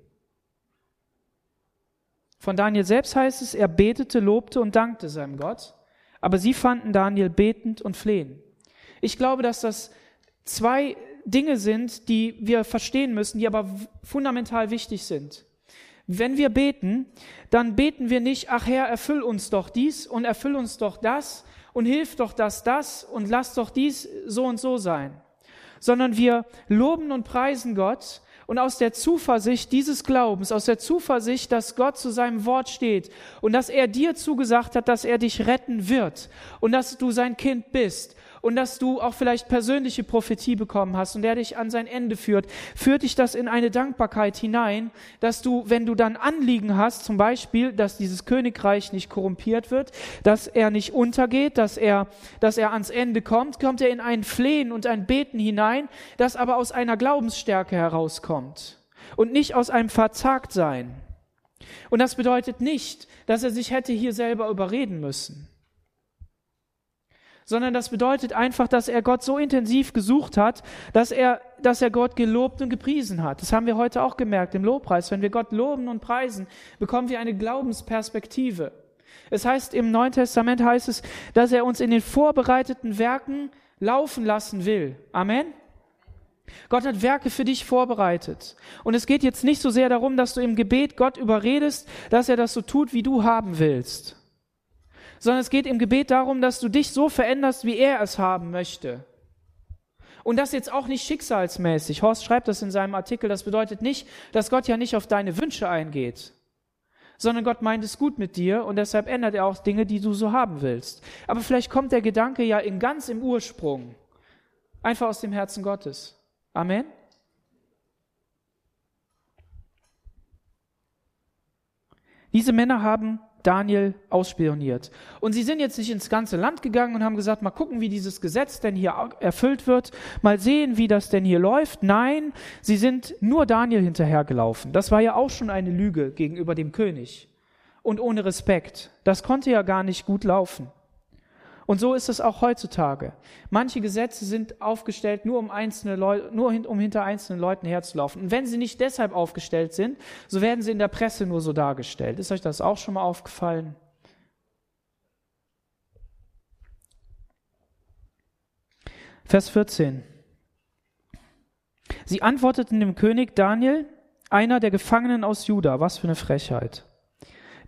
Von Daniel selbst heißt es, er betete, lobte und dankte seinem Gott, aber sie fanden Daniel betend und flehen. Ich glaube, dass das zwei Dinge sind, die wir verstehen müssen, die aber fundamental wichtig sind. Wenn wir beten, dann beten wir nicht, ach Herr, erfüll uns doch dies und erfüll uns doch das und hilf doch das, das und lass doch dies so und so sein, sondern wir loben und preisen Gott und aus der Zuversicht dieses Glaubens, aus der Zuversicht, dass Gott zu seinem Wort steht und dass er dir zugesagt hat, dass er dich retten wird und dass du sein Kind bist und dass du auch vielleicht persönliche Prophetie bekommen hast und der dich an sein Ende führt, führt dich das in eine Dankbarkeit hinein, dass du, wenn du dann Anliegen hast, zum Beispiel, dass dieses Königreich nicht korrumpiert wird, dass er nicht untergeht, dass er, dass er ans Ende kommt, kommt er in ein Flehen und ein Beten hinein, das aber aus einer Glaubensstärke herauskommt und nicht aus einem Verzagtsein. Und das bedeutet nicht, dass er sich hätte hier selber überreden müssen sondern das bedeutet einfach, dass er Gott so intensiv gesucht hat, dass er, dass er Gott gelobt und gepriesen hat. Das haben wir heute auch gemerkt im Lobpreis. Wenn wir Gott loben und preisen, bekommen wir eine Glaubensperspektive. Es heißt im Neuen Testament heißt es, dass er uns in den vorbereiteten Werken laufen lassen will. Amen. Gott hat Werke für dich vorbereitet. Und es geht jetzt nicht so sehr darum, dass du im Gebet Gott überredest, dass er das so tut, wie du haben willst sondern es geht im Gebet darum, dass du dich so veränderst, wie er es haben möchte. Und das jetzt auch nicht schicksalsmäßig. Horst schreibt das in seinem Artikel. Das bedeutet nicht, dass Gott ja nicht auf deine Wünsche eingeht, sondern Gott meint es gut mit dir und deshalb ändert er auch Dinge, die du so haben willst. Aber vielleicht kommt der Gedanke ja in ganz im Ursprung einfach aus dem Herzen Gottes. Amen. Diese Männer haben Daniel ausspioniert. Und sie sind jetzt nicht ins ganze Land gegangen und haben gesagt, mal gucken, wie dieses Gesetz denn hier erfüllt wird, mal sehen, wie das denn hier läuft. Nein, sie sind nur Daniel hinterhergelaufen. Das war ja auch schon eine Lüge gegenüber dem König. Und ohne Respekt. Das konnte ja gar nicht gut laufen. Und so ist es auch heutzutage. Manche Gesetze sind aufgestellt, nur um einzelne Leute, nur um hinter einzelnen Leuten herzulaufen. Und wenn sie nicht deshalb aufgestellt sind, so werden sie in der Presse nur so dargestellt. Ist euch das auch schon mal aufgefallen? Vers 14. Sie antworteten dem König Daniel, einer der Gefangenen aus Juda, was für eine Frechheit.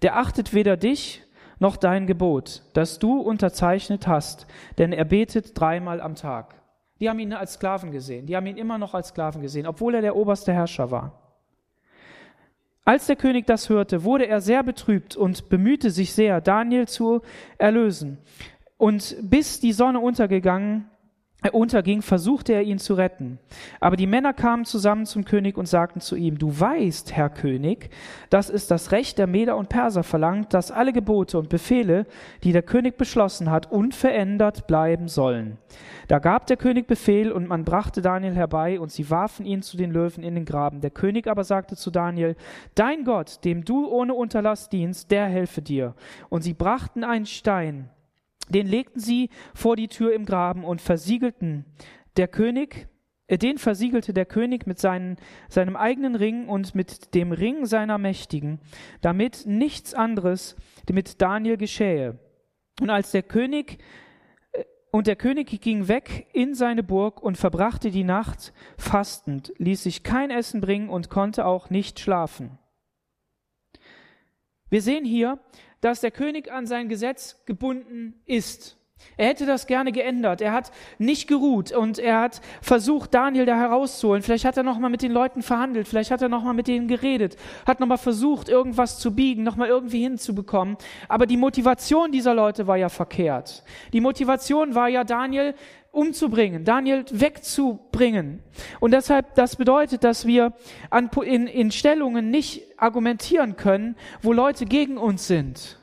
Der achtet weder dich noch dein Gebot, das du unterzeichnet hast, denn er betet dreimal am Tag. Die haben ihn als Sklaven gesehen, die haben ihn immer noch als Sklaven gesehen, obwohl er der oberste Herrscher war. Als der König das hörte, wurde er sehr betrübt und bemühte sich sehr, Daniel zu erlösen. Und bis die Sonne untergegangen unterging, versuchte er ihn zu retten. Aber die Männer kamen zusammen zum König und sagten zu ihm, du weißt, Herr König, dass es das Recht der Meder und Perser verlangt, dass alle Gebote und Befehle, die der König beschlossen hat, unverändert bleiben sollen. Da gab der König Befehl und man brachte Daniel herbei und sie warfen ihn zu den Löwen in den Graben. Der König aber sagte zu Daniel, dein Gott, dem du ohne Unterlass dienst, der helfe dir. Und sie brachten einen Stein, den legten sie vor die Tür im Graben und versiegelten. Der König, äh, den versiegelte der König mit seinen, seinem eigenen Ring und mit dem Ring seiner Mächtigen, damit nichts anderes mit Daniel geschähe. Und als der König äh, und der König ging weg in seine Burg und verbrachte die Nacht fastend, ließ sich kein Essen bringen und konnte auch nicht schlafen. Wir sehen hier, dass der König an sein Gesetz gebunden ist. Er hätte das gerne geändert. Er hat nicht geruht und er hat versucht, Daniel da herauszuholen. Vielleicht hat er noch mal mit den Leuten verhandelt. Vielleicht hat er noch mal mit denen geredet. Hat noch mal versucht, irgendwas zu biegen, noch mal irgendwie hinzubekommen. Aber die Motivation dieser Leute war ja verkehrt. Die Motivation war ja, Daniel umzubringen, Daniel wegzubringen. Und deshalb, das bedeutet, dass wir an, in, in Stellungen nicht argumentieren können, wo Leute gegen uns sind.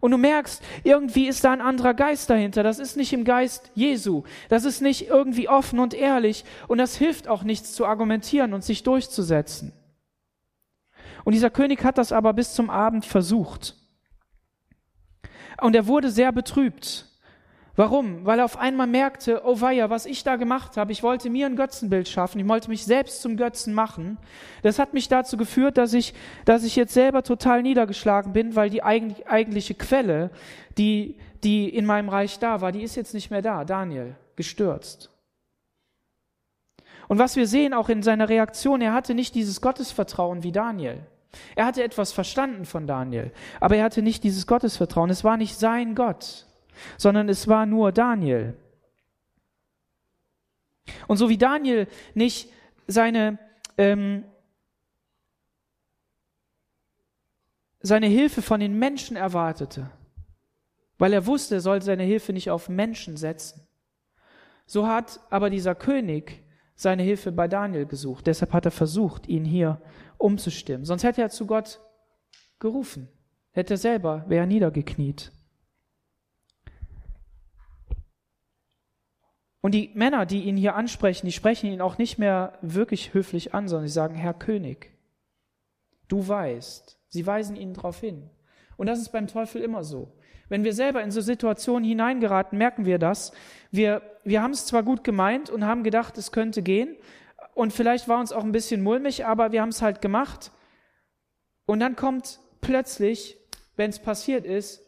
Und du merkst, irgendwie ist da ein anderer Geist dahinter. Das ist nicht im Geist Jesu. Das ist nicht irgendwie offen und ehrlich. Und das hilft auch nichts zu argumentieren und sich durchzusetzen. Und dieser König hat das aber bis zum Abend versucht. Und er wurde sehr betrübt. Warum? Weil er auf einmal merkte, oh weia, was ich da gemacht habe, ich wollte mir ein Götzenbild schaffen, ich wollte mich selbst zum Götzen machen. Das hat mich dazu geführt, dass ich, dass ich jetzt selber total niedergeschlagen bin, weil die eigentliche Quelle, die, die in meinem Reich da war, die ist jetzt nicht mehr da. Daniel, gestürzt. Und was wir sehen auch in seiner Reaktion, er hatte nicht dieses Gottesvertrauen wie Daniel. Er hatte etwas verstanden von Daniel, aber er hatte nicht dieses Gottesvertrauen. Es war nicht sein Gott sondern es war nur Daniel. Und so wie Daniel nicht seine, ähm, seine Hilfe von den Menschen erwartete, weil er wusste, er soll seine Hilfe nicht auf Menschen setzen, so hat aber dieser König seine Hilfe bei Daniel gesucht. Deshalb hat er versucht, ihn hier umzustimmen. Sonst hätte er zu Gott gerufen, hätte er selber, wäre niedergekniet. Und die Männer, die ihn hier ansprechen, die sprechen ihn auch nicht mehr wirklich höflich an, sondern sie sagen, Herr König, du weißt. Sie weisen ihn darauf hin. Und das ist beim Teufel immer so. Wenn wir selber in so Situationen hineingeraten, merken wir das. Wir, wir haben es zwar gut gemeint und haben gedacht, es könnte gehen. Und vielleicht war uns auch ein bisschen mulmig, aber wir haben es halt gemacht. Und dann kommt plötzlich, wenn es passiert ist,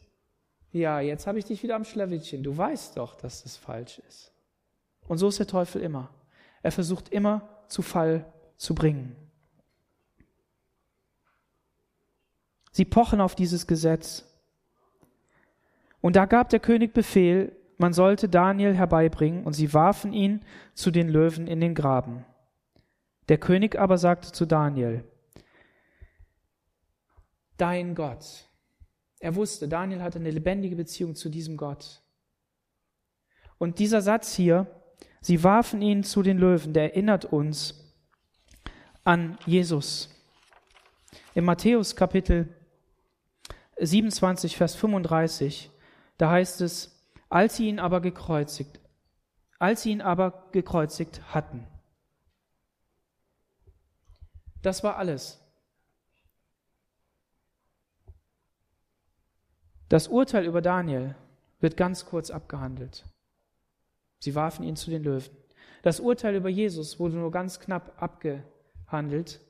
ja, jetzt habe ich dich wieder am Schlawittchen. Du weißt doch, dass das falsch ist. Und so ist der Teufel immer. Er versucht immer zu Fall zu bringen. Sie pochen auf dieses Gesetz. Und da gab der König Befehl, man sollte Daniel herbeibringen, und sie warfen ihn zu den Löwen in den Graben. Der König aber sagte zu Daniel, Dein Gott. Er wusste, Daniel hatte eine lebendige Beziehung zu diesem Gott. Und dieser Satz hier, sie warfen ihn zu den Löwen, der erinnert uns an Jesus. Im Matthäus Kapitel 27, Vers 35, da heißt es, als sie ihn aber gekreuzigt, als sie ihn aber gekreuzigt hatten. Das war alles. Das Urteil über Daniel wird ganz kurz abgehandelt. Sie warfen ihn zu den Löwen. Das Urteil über Jesus wurde nur ganz knapp abgehandelt,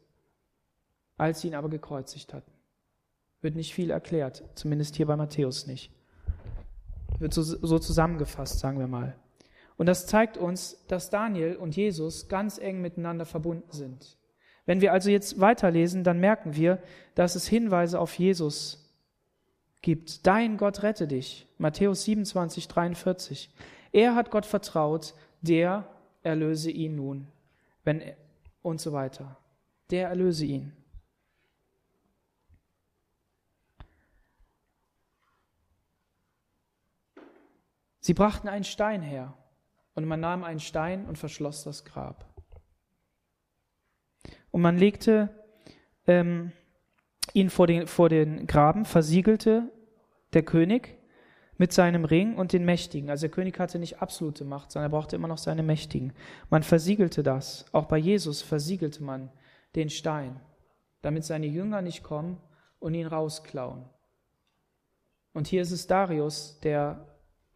als sie ihn aber gekreuzigt hatten. Wird nicht viel erklärt, zumindest hier bei Matthäus nicht. Wird so, so zusammengefasst, sagen wir mal. Und das zeigt uns, dass Daniel und Jesus ganz eng miteinander verbunden sind. Wenn wir also jetzt weiterlesen, dann merken wir, dass es Hinweise auf Jesus gibt. Dein Gott rette dich. Matthäus 27, 43. Er hat Gott vertraut, der erlöse ihn nun. Wenn, und so weiter. Der erlöse ihn. Sie brachten einen Stein her und man nahm einen Stein und verschloss das Grab. Und man legte ähm, ihn vor den, vor den Graben, versiegelte der König mit seinem Ring und den Mächtigen. Also der König hatte nicht absolute Macht, sondern er brauchte immer noch seine Mächtigen. Man versiegelte das. Auch bei Jesus versiegelte man den Stein, damit seine Jünger nicht kommen und ihn rausklauen. Und hier ist es Darius, der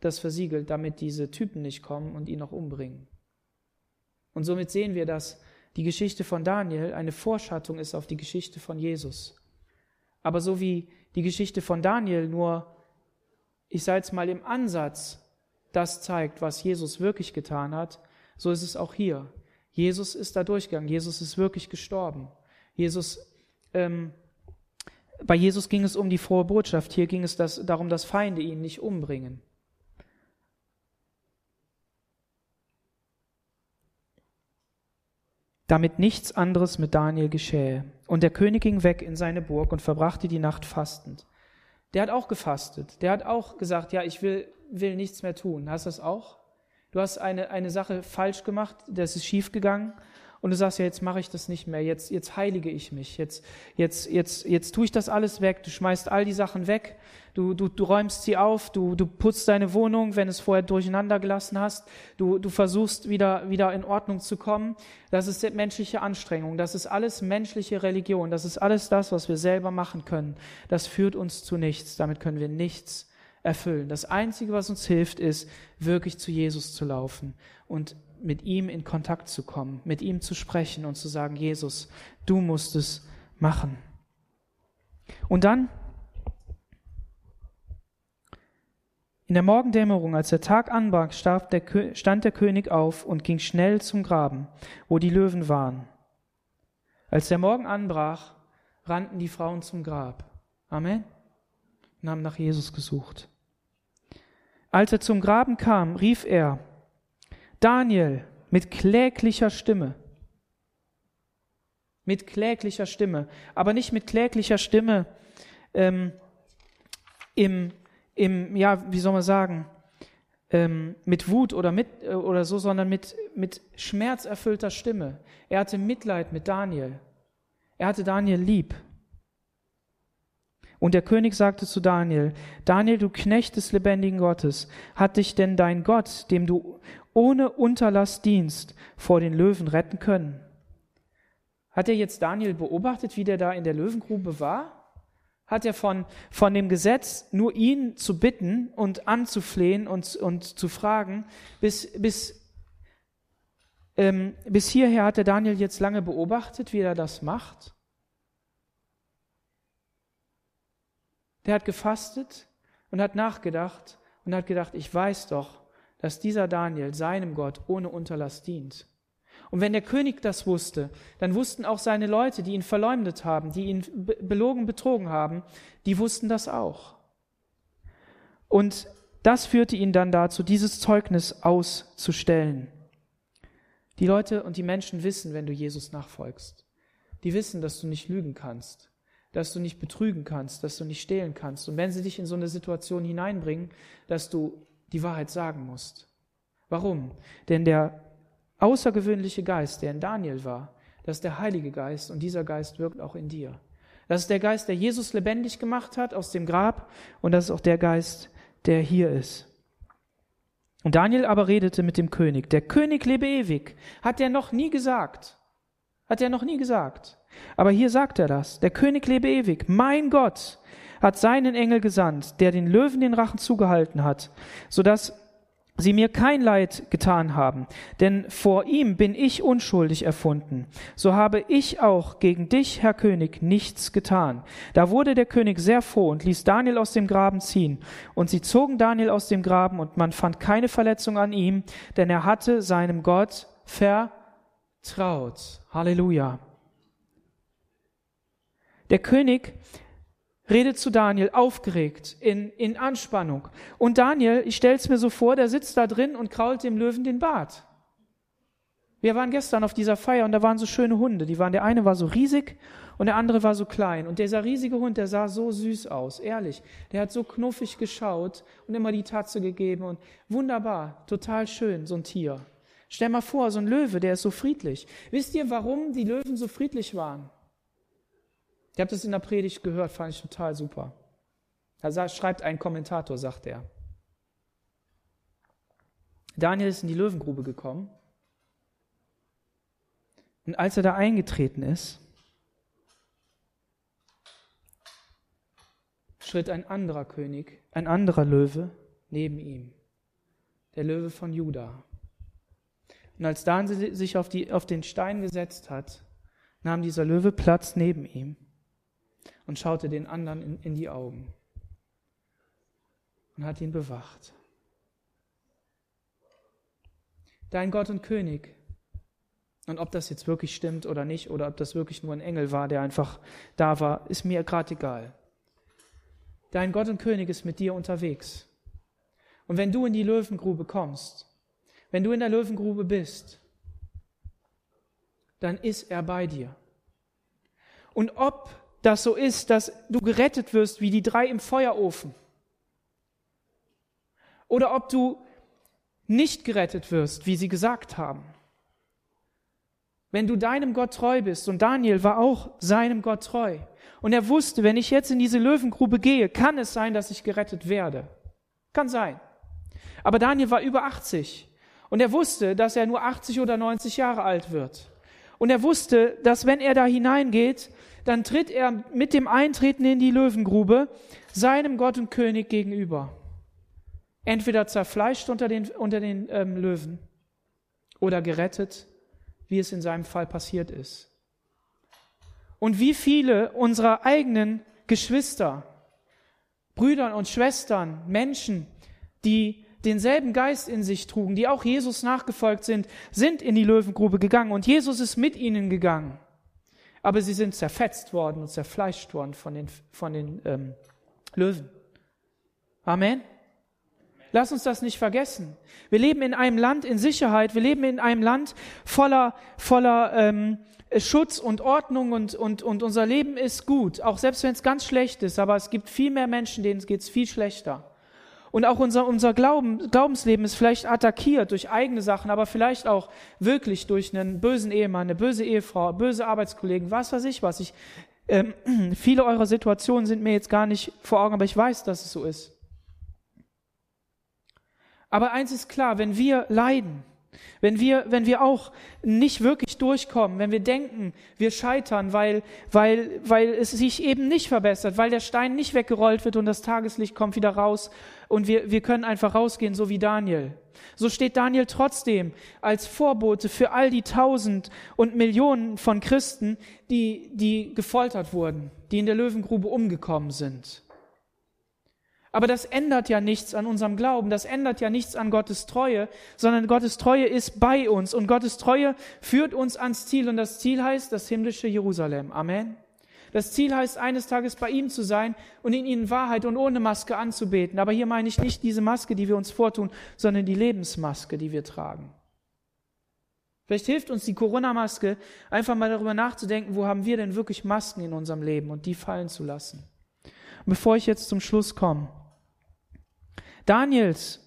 das versiegelt, damit diese Typen nicht kommen und ihn noch umbringen. Und somit sehen wir, dass die Geschichte von Daniel eine Vorschattung ist auf die Geschichte von Jesus. Aber so wie die Geschichte von Daniel nur, ich sage jetzt mal im Ansatz, das zeigt, was Jesus wirklich getan hat, so ist es auch hier. Jesus ist da durchgegangen. Jesus ist wirklich gestorben. Jesus, ähm, bei Jesus ging es um die frohe Botschaft. Hier ging es das, darum, dass Feinde ihn nicht umbringen. damit nichts anderes mit Daniel geschähe. Und der König ging weg in seine Burg und verbrachte die Nacht fastend. Der hat auch gefastet. Der hat auch gesagt, ja, ich will, will nichts mehr tun. Hast du das auch? Du hast eine, eine Sache falsch gemacht, das ist schiefgegangen und du sagst ja, jetzt mache ich das nicht mehr, jetzt, jetzt heilige ich mich, jetzt, jetzt, jetzt, jetzt tue ich das alles weg, du schmeißt all die Sachen weg, du, du, du räumst sie auf, du, du putzt deine Wohnung, wenn es vorher durcheinander gelassen hast, du, du versuchst wieder, wieder in Ordnung zu kommen. Das ist menschliche Anstrengung, das ist alles menschliche Religion, das ist alles das, was wir selber machen können. Das führt uns zu nichts, damit können wir nichts erfüllen. Das Einzige, was uns hilft, ist, wirklich zu Jesus zu laufen und mit ihm in Kontakt zu kommen, mit ihm zu sprechen und zu sagen, Jesus, du musst es machen. Und dann, in der Morgendämmerung, als der Tag anbrach, stand der König auf und ging schnell zum Graben, wo die Löwen waren. Als der Morgen anbrach, rannten die Frauen zum Grab. Amen. Und haben nach Jesus gesucht. Als er zum Graben kam, rief er, Daniel mit kläglicher Stimme. Mit kläglicher Stimme. Aber nicht mit kläglicher Stimme ähm, im, im, ja, wie soll man sagen, ähm, mit Wut oder, mit, äh, oder so, sondern mit, mit schmerzerfüllter Stimme. Er hatte Mitleid mit Daniel. Er hatte Daniel lieb. Und der König sagte zu Daniel, Daniel, du Knecht des lebendigen Gottes, hat dich denn dein Gott, dem du ohne Unterlass dienst, vor den Löwen retten können? Hat er jetzt Daniel beobachtet, wie der da in der Löwengrube war? Hat er von, von dem Gesetz nur ihn zu bitten und anzuflehen und, und zu fragen, bis, bis, ähm, bis hierher hat der Daniel jetzt lange beobachtet, wie er das macht? Der hat gefastet und hat nachgedacht und hat gedacht, ich weiß doch, dass dieser Daniel seinem Gott ohne Unterlass dient. Und wenn der König das wusste, dann wussten auch seine Leute, die ihn verleumdet haben, die ihn belogen, betrogen haben, die wussten das auch. Und das führte ihn dann dazu, dieses Zeugnis auszustellen. Die Leute und die Menschen wissen, wenn du Jesus nachfolgst. Die wissen, dass du nicht lügen kannst, dass du nicht betrügen kannst, dass du nicht stehlen kannst. Und wenn sie dich in so eine Situation hineinbringen, dass du die Wahrheit sagen musst. Warum? Denn der außergewöhnliche Geist, der in Daniel war, das ist der Heilige Geist und dieser Geist wirkt auch in dir. Das ist der Geist, der Jesus lebendig gemacht hat aus dem Grab und das ist auch der Geist, der hier ist. Und Daniel aber redete mit dem König. Der König lebe ewig. Hat er noch nie gesagt. Hat er noch nie gesagt. Aber hier sagt er das. Der König lebe ewig. Mein Gott hat seinen Engel gesandt, der den Löwen den Rachen zugehalten hat, sodass sie mir kein Leid getan haben, denn vor ihm bin ich unschuldig erfunden. So habe ich auch gegen dich, Herr König, nichts getan. Da wurde der König sehr froh und ließ Daniel aus dem Graben ziehen. Und sie zogen Daniel aus dem Graben und man fand keine Verletzung an ihm, denn er hatte seinem Gott vertraut. Halleluja. Der König redet zu Daniel aufgeregt, in, in Anspannung. Und Daniel, ich stell's mir so vor, der sitzt da drin und krault dem Löwen den Bart. Wir waren gestern auf dieser Feier und da waren so schöne Hunde. Die waren, der eine war so riesig und der andere war so klein. Und dieser riesige Hund, der sah so süß aus, ehrlich. Der hat so knuffig geschaut und immer die Tatze gegeben und wunderbar, total schön, so ein Tier. Stell mal vor, so ein Löwe, der ist so friedlich. Wisst ihr, warum die Löwen so friedlich waren? Ich habe das in der Predigt gehört, fand ich total super. Da schreibt ein Kommentator, sagt er. Daniel ist in die Löwengrube gekommen. Und als er da eingetreten ist, schritt ein anderer König, ein anderer Löwe neben ihm, der Löwe von Juda. Und als Daniel sich auf, die, auf den Stein gesetzt hat, nahm dieser Löwe Platz neben ihm und schaute den anderen in, in die Augen und hat ihn bewacht. Dein Gott und König. Und ob das jetzt wirklich stimmt oder nicht, oder ob das wirklich nur ein Engel war, der einfach da war, ist mir gerade egal. Dein Gott und König ist mit dir unterwegs. Und wenn du in die Löwengrube kommst, wenn du in der Löwengrube bist, dann ist er bei dir. Und ob das so ist, dass du gerettet wirst wie die drei im Feuerofen. Oder ob du nicht gerettet wirst, wie sie gesagt haben. Wenn du deinem Gott treu bist, und Daniel war auch seinem Gott treu, und er wusste, wenn ich jetzt in diese Löwengrube gehe, kann es sein, dass ich gerettet werde. Kann sein. Aber Daniel war über 80 und er wusste, dass er nur 80 oder 90 Jahre alt wird. Und er wusste, dass wenn er da hineingeht, dann tritt er mit dem Eintreten in die Löwengrube seinem Gott und König gegenüber. Entweder zerfleischt unter den, unter den ähm, Löwen oder gerettet, wie es in seinem Fall passiert ist. Und wie viele unserer eigenen Geschwister, Brüder und Schwestern, Menschen, die denselben Geist in sich trugen, die auch Jesus nachgefolgt sind, sind in die Löwengrube gegangen und Jesus ist mit ihnen gegangen aber sie sind zerfetzt worden und zerfleischt worden von den, von den ähm, Löwen. Amen. Lass uns das nicht vergessen. Wir leben in einem Land in Sicherheit, wir leben in einem Land voller, voller ähm, Schutz und Ordnung und, und, und unser Leben ist gut, auch selbst wenn es ganz schlecht ist, aber es gibt viel mehr Menschen, denen geht es viel schlechter. Und auch unser, unser Glauben, Glaubensleben ist vielleicht attackiert durch eigene Sachen, aber vielleicht auch wirklich durch einen bösen Ehemann, eine böse Ehefrau, böse Arbeitskollegen, was weiß ich was. Ich, ähm, viele eurer Situationen sind mir jetzt gar nicht vor Augen, aber ich weiß, dass es so ist. Aber eins ist klar, wenn wir leiden, wenn wir, wenn wir auch nicht wirklich durchkommen, wenn wir denken, wir scheitern, weil, weil, weil es sich eben nicht verbessert, weil der Stein nicht weggerollt wird und das Tageslicht kommt wieder raus und wir, wir können einfach rausgehen, so wie Daniel. So steht Daniel trotzdem als Vorbote für all die Tausend und Millionen von Christen, die, die gefoltert wurden, die in der Löwengrube umgekommen sind. Aber das ändert ja nichts an unserem Glauben, das ändert ja nichts an Gottes Treue, sondern Gottes Treue ist bei uns und Gottes Treue führt uns ans Ziel und das Ziel heißt das himmlische Jerusalem. Amen. Das Ziel heißt, eines Tages bei ihm zu sein und in ihnen Wahrheit und ohne Maske anzubeten. Aber hier meine ich nicht diese Maske, die wir uns vortun, sondern die Lebensmaske, die wir tragen. Vielleicht hilft uns die Corona-Maske, einfach mal darüber nachzudenken, wo haben wir denn wirklich Masken in unserem Leben und die fallen zu lassen. Bevor ich jetzt zum Schluss komme. Daniels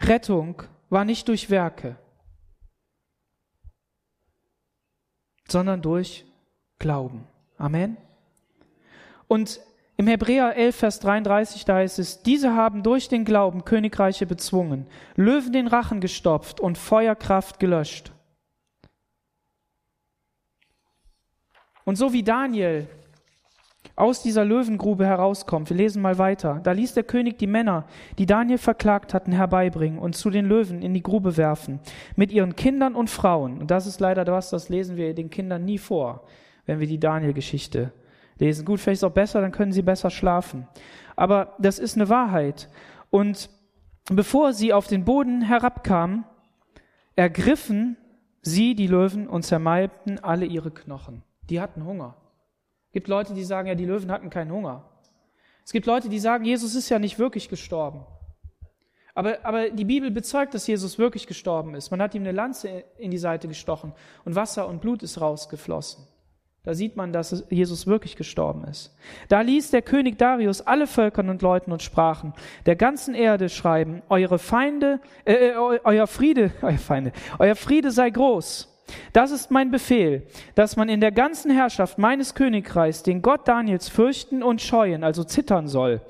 Rettung war nicht durch Werke, sondern durch Glauben. Amen. Und im Hebräer 11, Vers 33, da heißt es, diese haben durch den Glauben Königreiche bezwungen, Löwen den Rachen gestopft und Feuerkraft gelöscht. Und so wie Daniel aus dieser Löwengrube herauskommt. Wir lesen mal weiter. Da ließ der König die Männer, die Daniel verklagt hatten, herbeibringen und zu den Löwen in die Grube werfen, mit ihren Kindern und Frauen. Und das ist leider was, das lesen wir den Kindern nie vor, wenn wir die Daniel-Geschichte lesen. Gut, vielleicht ist es auch besser, dann können sie besser schlafen. Aber das ist eine Wahrheit. Und bevor sie auf den Boden herabkamen, ergriffen sie, die Löwen, und zermalmten alle ihre Knochen. Die hatten Hunger. Es gibt Leute, die sagen, ja, die Löwen hatten keinen Hunger. Es gibt Leute, die sagen, Jesus ist ja nicht wirklich gestorben. Aber, aber die Bibel bezeugt, dass Jesus wirklich gestorben ist. Man hat ihm eine Lanze in die Seite gestochen und Wasser und Blut ist rausgeflossen. Da sieht man, dass Jesus wirklich gestorben ist. Da ließ der König Darius alle Völkern und Leuten und Sprachen der ganzen Erde schreiben, eure Feinde, äh, äh euer Friede, euer Feinde, euer Friede sei groß. Das ist mein Befehl, dass man in der ganzen Herrschaft meines Königreichs den Gott Daniels fürchten und scheuen, also zittern soll.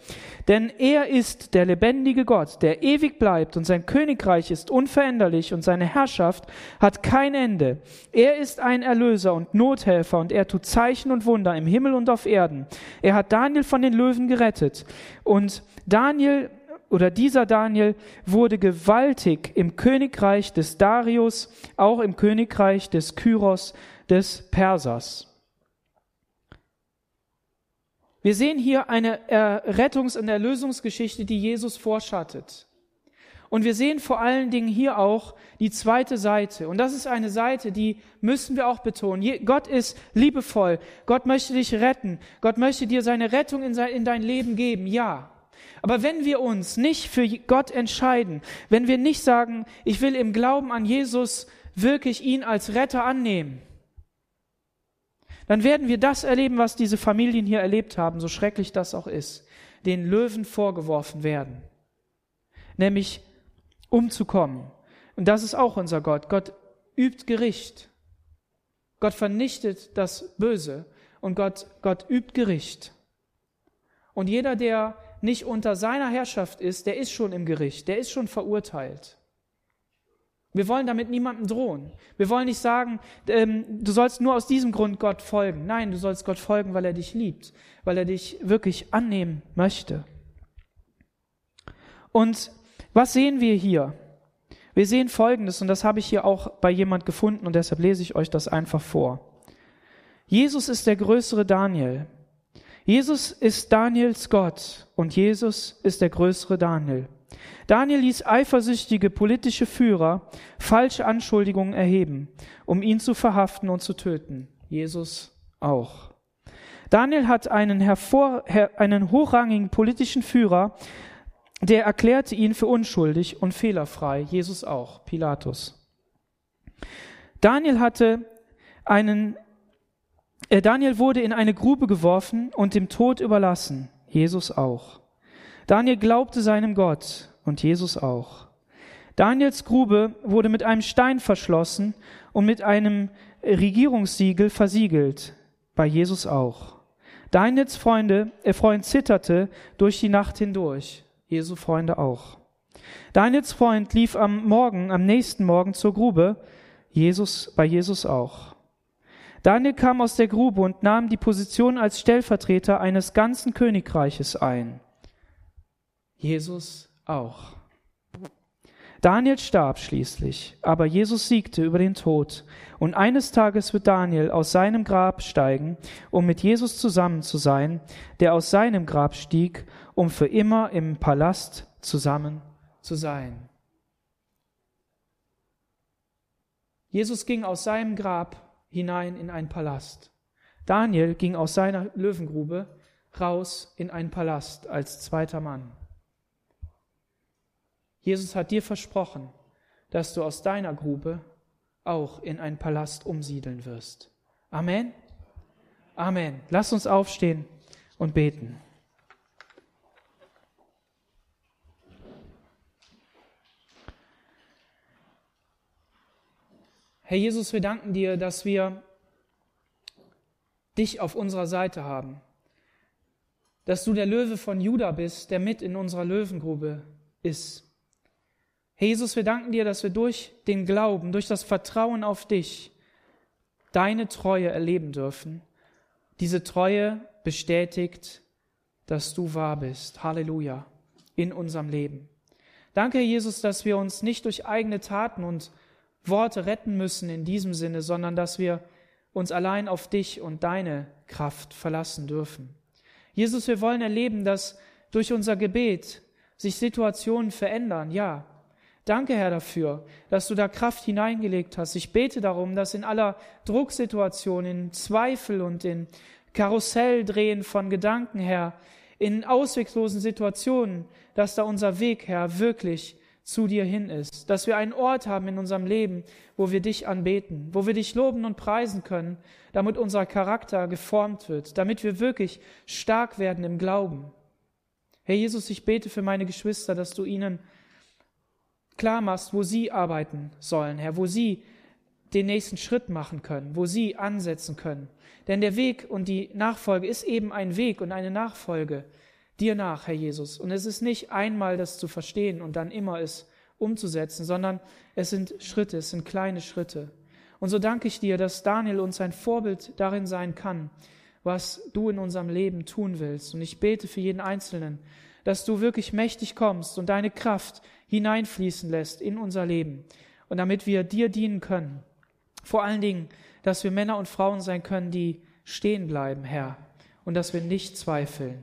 Denn er ist der lebendige Gott, der ewig bleibt und sein Königreich ist unveränderlich und seine Herrschaft hat kein Ende. Er ist ein Erlöser und Nothelfer und er tut Zeichen und Wunder im Himmel und auf Erden. Er hat Daniel von den Löwen gerettet und Daniel oder dieser Daniel wurde gewaltig im Königreich des Darius, auch im Königreich des Kyros des Persers. Wir sehen hier eine Rettungs- und Erlösungsgeschichte, die Jesus vorschattet. Und wir sehen vor allen Dingen hier auch die zweite Seite. Und das ist eine Seite, die müssen wir auch betonen. Gott ist liebevoll. Gott möchte dich retten. Gott möchte dir seine Rettung in dein Leben geben. Ja. Aber wenn wir uns nicht für Gott entscheiden, wenn wir nicht sagen, ich will im Glauben an Jesus wirklich ihn als Retter annehmen, dann werden wir das erleben, was diese Familien hier erlebt haben, so schrecklich das auch ist, den Löwen vorgeworfen werden, nämlich umzukommen. Und das ist auch unser Gott. Gott übt Gericht. Gott vernichtet das Böse und Gott, Gott übt Gericht. Und jeder, der nicht unter seiner Herrschaft ist, der ist schon im Gericht, der ist schon verurteilt. Wir wollen damit niemandem drohen. Wir wollen nicht sagen, ähm, du sollst nur aus diesem Grund Gott folgen. Nein, du sollst Gott folgen, weil er dich liebt, weil er dich wirklich annehmen möchte. Und was sehen wir hier? Wir sehen Folgendes, und das habe ich hier auch bei jemand gefunden, und deshalb lese ich euch das einfach vor. Jesus ist der größere Daniel. Jesus ist Daniels Gott und Jesus ist der größere Daniel. Daniel ließ eifersüchtige politische Führer falsche Anschuldigungen erheben, um ihn zu verhaften und zu töten. Jesus auch. Daniel hat einen, hervor, einen hochrangigen politischen Führer, der erklärte ihn für unschuldig und fehlerfrei. Jesus auch, Pilatus. Daniel hatte einen Daniel wurde in eine Grube geworfen und dem Tod überlassen. Jesus auch. Daniel glaubte seinem Gott und Jesus auch. Daniels Grube wurde mit einem Stein verschlossen und mit einem Regierungssiegel versiegelt. Bei Jesus auch. Daniels Freunde, äh Freund zitterte durch die Nacht hindurch. Jesu Freunde auch. Daniels Freund lief am Morgen, am nächsten Morgen zur Grube. Jesus, bei Jesus auch. Daniel kam aus der Grube und nahm die Position als Stellvertreter eines ganzen Königreiches ein. Jesus auch. Daniel starb schließlich, aber Jesus siegte über den Tod. Und eines Tages wird Daniel aus seinem Grab steigen, um mit Jesus zusammen zu sein, der aus seinem Grab stieg, um für immer im Palast zusammen zu sein. Jesus ging aus seinem Grab hinein in einen Palast. Daniel ging aus seiner Löwengrube raus in einen Palast als zweiter Mann. Jesus hat dir versprochen, dass du aus deiner Grube auch in einen Palast umsiedeln wirst. Amen. Amen. Lass uns aufstehen und beten. Herr Jesus, wir danken dir, dass wir dich auf unserer Seite haben, dass du der Löwe von Juda bist, der mit in unserer Löwengrube ist. Herr Jesus, wir danken dir, dass wir durch den Glauben, durch das Vertrauen auf dich deine Treue erleben dürfen. Diese Treue bestätigt, dass du wahr bist. Halleluja. In unserem Leben. Danke, Herr Jesus, dass wir uns nicht durch eigene Taten und Worte retten müssen in diesem Sinne, sondern dass wir uns allein auf dich und deine Kraft verlassen dürfen. Jesus, wir wollen erleben, dass durch unser Gebet sich Situationen verändern. Ja, danke Herr dafür, dass du da Kraft hineingelegt hast. Ich bete darum, dass in aller Drucksituation, in Zweifel und in Karusselldrehen von Gedanken, Herr, in ausweglosen Situationen, dass da unser Weg, Herr, wirklich zu dir hin ist, dass wir einen Ort haben in unserem Leben, wo wir dich anbeten, wo wir dich loben und preisen können, damit unser Charakter geformt wird, damit wir wirklich stark werden im Glauben. Herr Jesus, ich bete für meine Geschwister, dass du ihnen klar machst, wo sie arbeiten sollen, Herr, wo sie den nächsten Schritt machen können, wo sie ansetzen können. Denn der Weg und die Nachfolge ist eben ein Weg und eine Nachfolge dir nach, Herr Jesus. Und es ist nicht einmal das zu verstehen und dann immer es umzusetzen, sondern es sind Schritte, es sind kleine Schritte. Und so danke ich dir, dass Daniel uns ein Vorbild darin sein kann, was du in unserem Leben tun willst. Und ich bete für jeden Einzelnen, dass du wirklich mächtig kommst und deine Kraft hineinfließen lässt in unser Leben. Und damit wir dir dienen können. Vor allen Dingen, dass wir Männer und Frauen sein können, die stehen bleiben, Herr. Und dass wir nicht zweifeln.